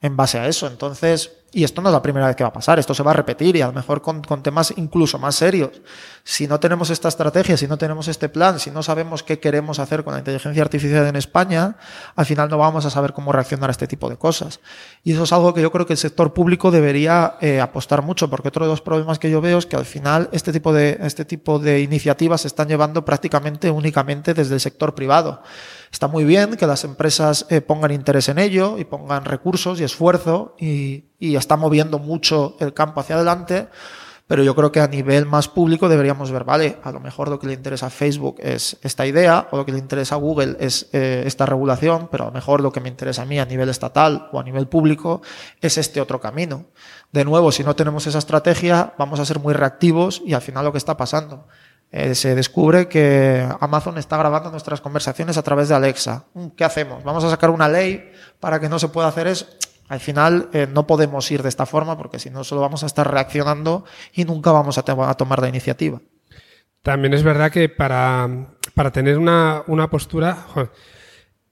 en base a eso. Entonces, y esto no es la primera vez que va a pasar, esto se va a repetir y a lo mejor con, temas incluso más serios. Si no tenemos esta estrategia, si no tenemos este plan, si no sabemos qué queremos hacer con la inteligencia artificial en España, al final no vamos a saber cómo reaccionar a este tipo de cosas. Y eso es algo que yo creo que el sector público debería eh, apostar mucho, porque otro de los problemas que yo veo es que al final este tipo de, este tipo de iniciativas se están llevando prácticamente únicamente desde el sector privado. Está muy bien que las empresas eh, pongan interés en ello y pongan recursos y esfuerzo y, y está moviendo mucho el campo hacia adelante, pero yo creo que a nivel más público deberíamos ver, vale, a lo mejor lo que le interesa a Facebook es esta idea, o lo que le interesa a Google es eh, esta regulación, pero a lo mejor lo que me interesa a mí a nivel estatal o a nivel público es este otro camino. De nuevo, si no tenemos esa estrategia, vamos a ser muy reactivos y al final lo que está pasando eh, se descubre que Amazon está grabando nuestras conversaciones a través de Alexa. Mm, ¿Qué hacemos? ¿Vamos a sacar una ley para que no se pueda hacer eso? Al final eh, no podemos ir de esta forma porque si no solo vamos a estar reaccionando y nunca vamos a, tomar la iniciativa. También es verdad que para, para tener una, una postura...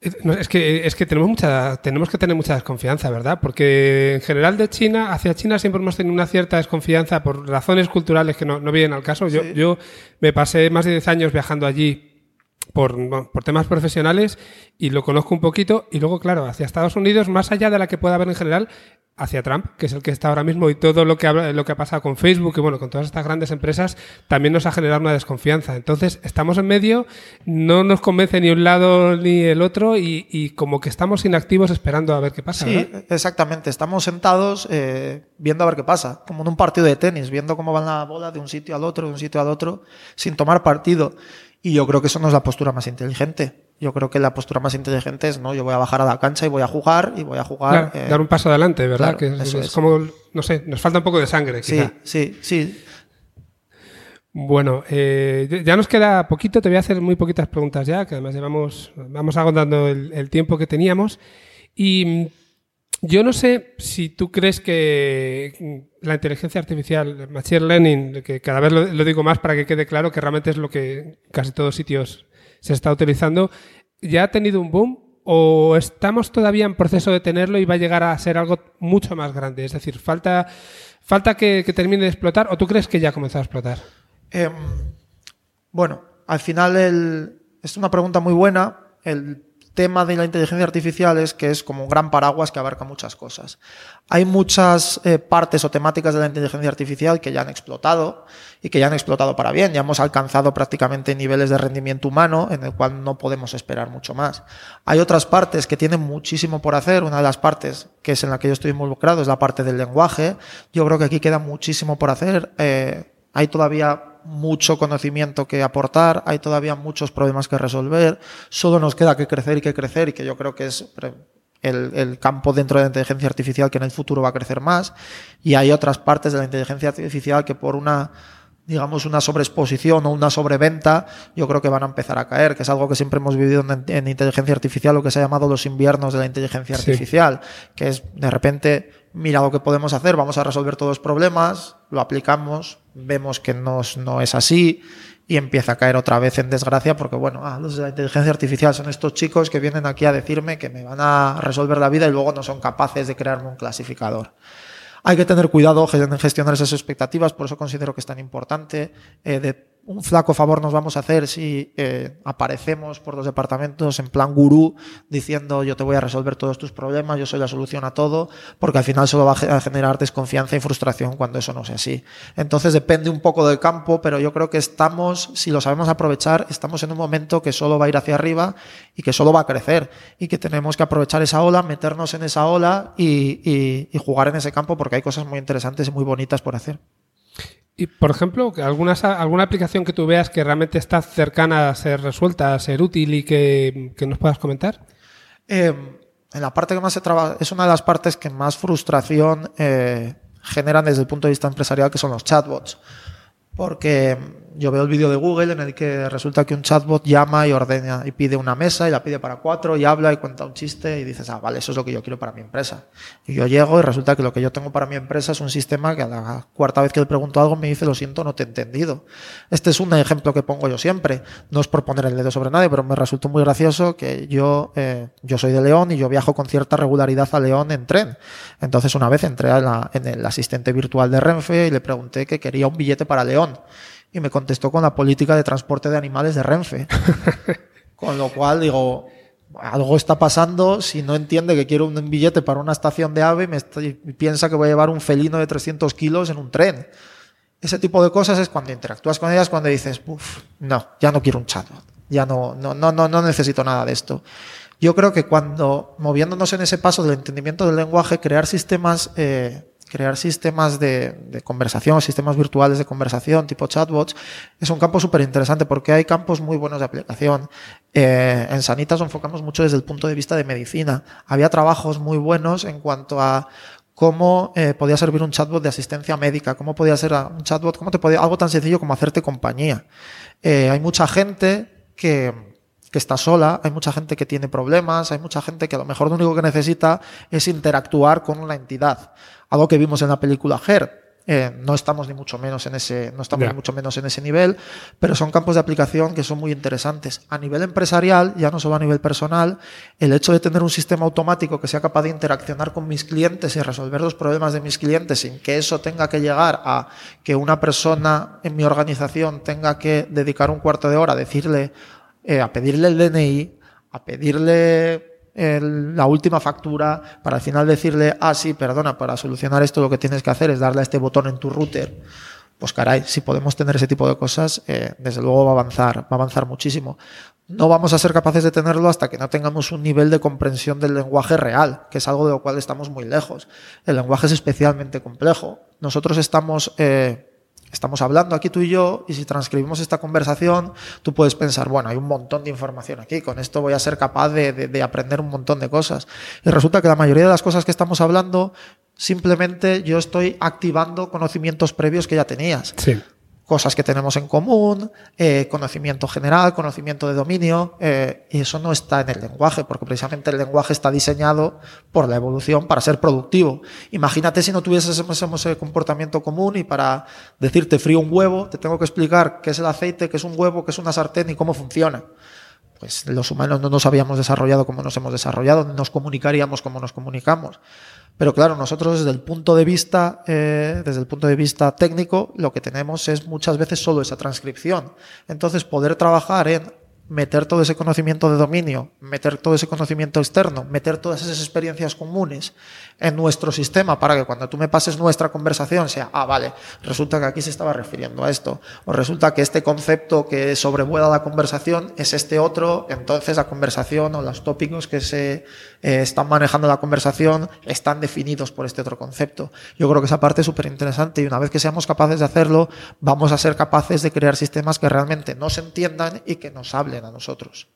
es que, es que tenemos, mucha, tenemos que tener mucha desconfianza, ¿verdad? Porque en general de China, hacia China siempre hemos tenido una cierta desconfianza por razones culturales que no, no vienen al caso. Yo, yo me pasé más de 10 años viajando allí por, por, temas profesionales y lo conozco un poquito. Y luego, claro, hacia Estados Unidos, más allá de la que pueda haber en general, hacia Trump, que es el que está ahora mismo, y todo lo que ha, lo que ha pasado con Facebook y bueno, con todas estas grandes empresas, también nos ha generado una desconfianza. Entonces, estamos en medio, no nos convence ni un lado ni el otro, y, y como que estamos inactivos esperando a ver qué pasa. Sí, ¿verdad? exactamente. Estamos sentados eh, viendo a ver qué pasa, como en un partido de tenis, viendo cómo va la bola de un sitio al otro, de un sitio al otro, sin tomar partido. Y yo creo que eso no es la postura más inteligente. Yo creo que la postura más inteligente es, no, yo voy a bajar a la cancha y voy a jugar y voy a jugar. Claro, eh, dar un paso adelante, ¿verdad? Claro, que es, como, no sé, nos falta un poco de sangre. Quizá. Sí, sí, sí. Bueno, eh, ya nos queda poquito, te voy a hacer muy poquitas preguntas ya, que además llevamos, vamos agotando el, el tiempo que teníamos. Y yo no sé si tú crees que la inteligencia artificial, machine learning, que cada vez lo, lo, digo más para que quede claro que realmente es lo que casi todos sitios se está utilizando, ¿ya ha tenido un boom o estamos todavía en proceso de tenerlo y va a llegar a ser algo mucho más grande? Es decir, falta, falta que, termine de explotar o tú crees que ya ha comenzado a explotar? Eh, bueno, al final el, es una pregunta muy buena. Tema de la inteligencia artificial es que es como un gran paraguas que abarca muchas cosas. Hay muchas eh, partes o temáticas de la inteligencia artificial que ya han explotado y que ya han explotado para bien. Ya hemos alcanzado prácticamente niveles de rendimiento humano en el cual no podemos esperar mucho más. Hay otras partes que tienen muchísimo por hacer. Una de las partes que es en la que yo estoy involucrado es la parte del lenguaje. Yo creo que aquí queda muchísimo por hacer. Eh, hay todavía mucho conocimiento que aportar, hay todavía muchos problemas que resolver, solo nos queda que crecer y que crecer y que yo creo que es el, el, campo dentro de la inteligencia artificial que en el futuro va a crecer más y hay otras partes de la inteligencia artificial que por una digamos, una sobreexposición o una sobreventa, yo creo que van a empezar a caer, que es algo que siempre hemos vivido en, en inteligencia artificial, lo que se ha llamado los inviernos de la inteligencia sí. artificial, que es de repente, mira lo que podemos hacer, vamos a resolver todos los problemas, lo aplicamos, vemos que no, no es así y empieza a caer otra vez en desgracia porque, bueno, ah, los de la inteligencia artificial son estos chicos que vienen aquí a decirme que me van a resolver la vida y luego no son capaces de crearme un clasificador. Hay que tener cuidado en gestionar esas expectativas, por eso considero que es tan importante. Eh, un flaco favor nos vamos a hacer si eh, aparecemos por los departamentos en plan gurú diciendo yo te voy a resolver todos tus problemas, yo soy la solución a todo, porque al final solo va a generar desconfianza y frustración cuando eso no sea así. Entonces depende un poco del campo, pero yo creo que estamos, si lo sabemos aprovechar, estamos en un momento que solo va a ir hacia arriba y que solo va a crecer y que tenemos que aprovechar esa ola, meternos en esa ola y, y, y jugar en ese campo porque hay cosas muy interesantes y muy bonitas por hacer. Y, por ejemplo, ¿alguna, alguna aplicación que tú veas que realmente está cercana a ser resuelta, a ser útil y que, que nos puedas comentar? Eh, en la parte que más se trabaja, es una de las partes que más frustración eh, generan desde el punto de vista empresarial, que son los chatbots. Porque yo veo el vídeo de Google en el que resulta que un chatbot llama y ordena y pide una mesa y la pide para cuatro y habla y cuenta un chiste y dices, ah, vale, eso es lo que yo quiero para mi empresa. Y yo llego y resulta que lo que yo tengo para mi empresa es un sistema que a la cuarta vez que le pregunto algo me dice, lo siento, no te he entendido. Este es un ejemplo que pongo yo siempre. No es por poner el dedo sobre nadie, pero me resultó muy gracioso que yo, eh, yo soy de León y yo viajo con cierta regularidad a León en tren. Entonces una vez entré en el asistente virtual de Renfe y le pregunté que quería un billete para León y me contestó con la política de transporte de animales de Renfe. con lo cual digo, algo está pasando si no entiende que quiero un billete para una estación de ave y, piensa que voy a llevar un felino de 300 kilos en un tren. Ese tipo de cosas es cuando interactúas con ellas, cuando dices, uff, no, ya no quiero un chatbot, ya no, no, no, no, no necesito nada de esto. Yo creo que cuando, moviéndonos en ese paso del entendimiento del lenguaje, crear sistemas eh, crear sistemas de, conversación, sistemas virtuales de conversación tipo chatbots, es un campo súper interesante porque hay campos muy buenos de aplicación. Eh, en Sanitas enfocamos mucho desde el punto de vista de medicina. Había trabajos muy buenos en cuanto a cómo eh, podía servir un chatbot de asistencia médica, cómo podía ser un chatbot, cómo te podía, algo tan sencillo como hacerte compañía. Eh, hay mucha gente que que está sola, hay mucha gente que tiene problemas, hay mucha gente que a lo mejor lo único que necesita es interactuar con una entidad algo que vimos en la película Her. Eh, no estamos ni mucho menos en ese, no estamos ni mucho menos en ese nivel, pero son campos de aplicación que son muy interesantes. A nivel empresarial, ya no solo a nivel personal, el hecho de tener un sistema automático que sea capaz de interaccionar con mis clientes y resolver los problemas de mis clientes sin que eso tenga que llegar a que una persona en mi organización tenga que dedicar un cuarto de hora a decirle, eh, a pedirle el DNI, a pedirle la última factura para al final decirle, ah, sí, perdona, para solucionar esto lo que tienes que hacer es darle a este botón en tu router. Pues caray, si podemos tener ese tipo de cosas, eh, desde luego va a avanzar, va a avanzar muchísimo. No vamos a ser capaces de tenerlo hasta que no tengamos un nivel de comprensión del lenguaje real, que es algo de lo cual estamos muy lejos. El lenguaje es especialmente complejo. Nosotros estamos eh, Estamos hablando aquí tú y yo y si transcribimos esta conversación, tú puedes pensar, bueno, hay un montón de información aquí, con esto voy a ser capaz de, aprender un montón de cosas. Y resulta que la mayoría de las cosas que estamos hablando, simplemente yo estoy activando conocimientos previos que ya tenías. Sí cosas que tenemos en común, eh, conocimiento general, conocimiento de dominio, eh, y eso no está en el lenguaje, porque precisamente el lenguaje está diseñado por la evolución para ser productivo. Imagínate si no tuviésemos ese comportamiento común y para decirte frío un huevo, te tengo que explicar qué es el aceite, qué es un huevo, qué es una sartén y cómo funciona. Pues los humanos no nos habíamos desarrollado como nos hemos desarrollado, nos comunicaríamos como nos comunicamos. Pero claro, nosotros desde el punto de vista, eh, desde el punto de vista técnico, lo que tenemos es muchas veces solo esa transcripción. Entonces, poder trabajar en meter todo ese conocimiento de dominio, meter todo ese conocimiento externo, meter todas esas experiencias comunes en nuestro sistema para que cuando tú me pases nuestra conversación sea, ah, vale, resulta que aquí se estaba refiriendo a esto, o resulta que este concepto que sobrevuela la conversación es este otro, entonces la conversación o los tópicos que se eh, están manejando la conversación están definidos por este otro concepto. Yo creo que esa parte es súper interesante y una vez que seamos capaces de hacerlo, vamos a ser capaces de crear sistemas que realmente nos entiendan y que nos hablen a nosotros.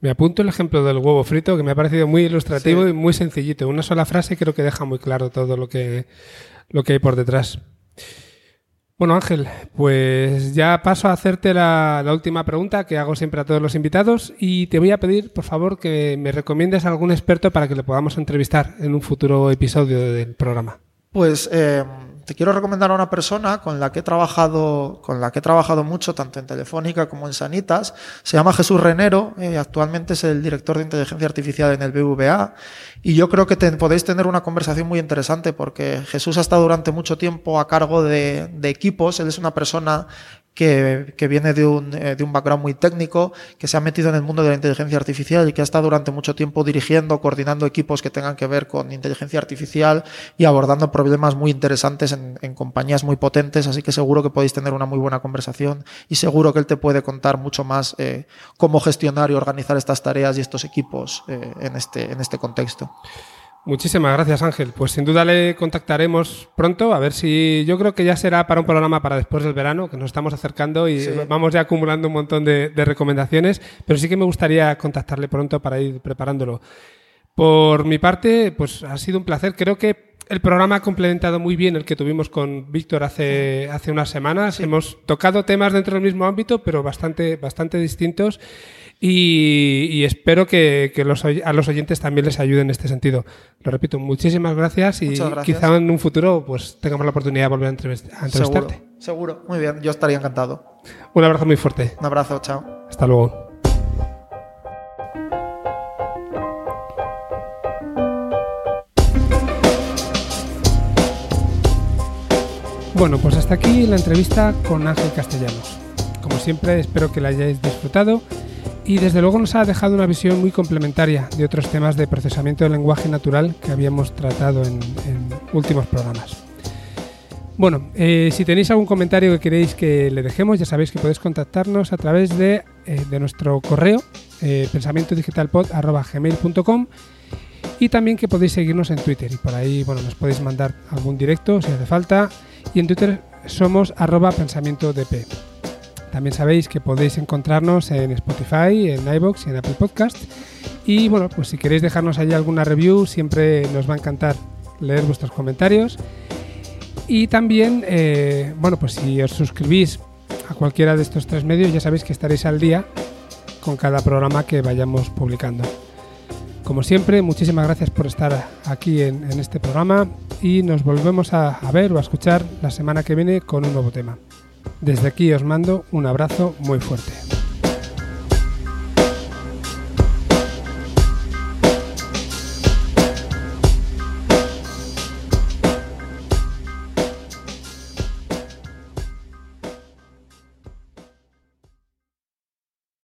Me apunto el ejemplo del huevo frito, que me ha parecido muy ilustrativo y muy sencillito. Una sola frase creo que deja muy claro todo lo que, lo que hay por detrás. Bueno, Ángel, pues ya paso a hacerte la, última pregunta que hago siempre a todos los invitados y te voy a pedir, por favor, que me recomiendes a algún experto para que le podamos entrevistar en un futuro episodio del programa. Pues eh, te quiero recomendar a una persona con la que he trabajado, con la que he trabajado mucho, tanto en Telefónica como en Sanitas. Se llama Jesús Renero, eh, actualmente es el director de inteligencia artificial en el BVA. Y yo creo que podéis tener una conversación muy interesante porque Jesús ha estado durante mucho tiempo a cargo de, de equipos. Él es una persona que, que viene de un, eh, de un background muy técnico, que se ha metido en el mundo de la inteligencia artificial y que ha estado durante mucho tiempo dirigiendo, coordinando equipos que tengan que ver con inteligencia artificial y abordando problemas muy interesantes en, en compañías muy potentes, así que seguro que podéis tener una muy buena conversación y seguro que él te puede contar mucho más eh, cómo gestionar y organizar estas tareas y estos equipos eh, en, este, en este contexto. Muchísimas gracias, Ángel. Pues sin duda le contactaremos pronto, a ver si yo creo que ya será para un programa para después del verano, que nos estamos acercando y sí. vamos ya acumulando un montón de, de, recomendaciones, pero sí que me gustaría contactarle pronto para ir preparándolo. Por mi parte, pues ha sido un placer. Creo que El programa ha complementado muy bien el que tuvimos con Víctor hace, hace unas semanas. Hemos tocado temas dentro del mismo ámbito, pero bastante, bastante distintos. Y, espero que, los, a los oyentes también les ayude en este sentido. Lo repito, muchísimas gracias y quizá en un futuro pues tengamos la oportunidad de volver a, entrevistarte. Seguro, seguro, muy bien, yo estaría encantado. Un abrazo muy fuerte. Un abrazo, chao. Hasta luego. Bueno, pues hasta aquí la entrevista con Ángel Castellanos. Como siempre, espero que la hayáis disfrutado y desde luego nos ha dejado una visión muy complementaria de otros temas de procesamiento del lenguaje natural que habíamos tratado en, últimos programas. Bueno, eh, si tenéis algún comentario que queréis que le dejemos, ya sabéis que podéis contactarnos a través de, eh, nuestro correo eh, pensamientodigitalpod.gmail.com y también que podéis seguirnos en Twitter y por ahí bueno, nos podéis mandar algún directo si hace falta y en Twitter somos arroba pensamiento. También sabéis que podéis encontrarnos en Spotify, en iBox y en Apple Podcast. Y bueno, pues si queréis dejarnos allí alguna review, siempre nos va a encantar leer vuestros comentarios. Y también, eh, bueno, pues si os suscribís a cualquiera de estos tres medios, ya sabéis que estaréis al día con cada programa que vayamos publicando. Como siempre, muchísimas gracias por estar aquí en, este programa y nos volvemos a, a ver o a escuchar la semana que viene con un nuevo tema. Desde aquí os mando un abrazo muy fuerte.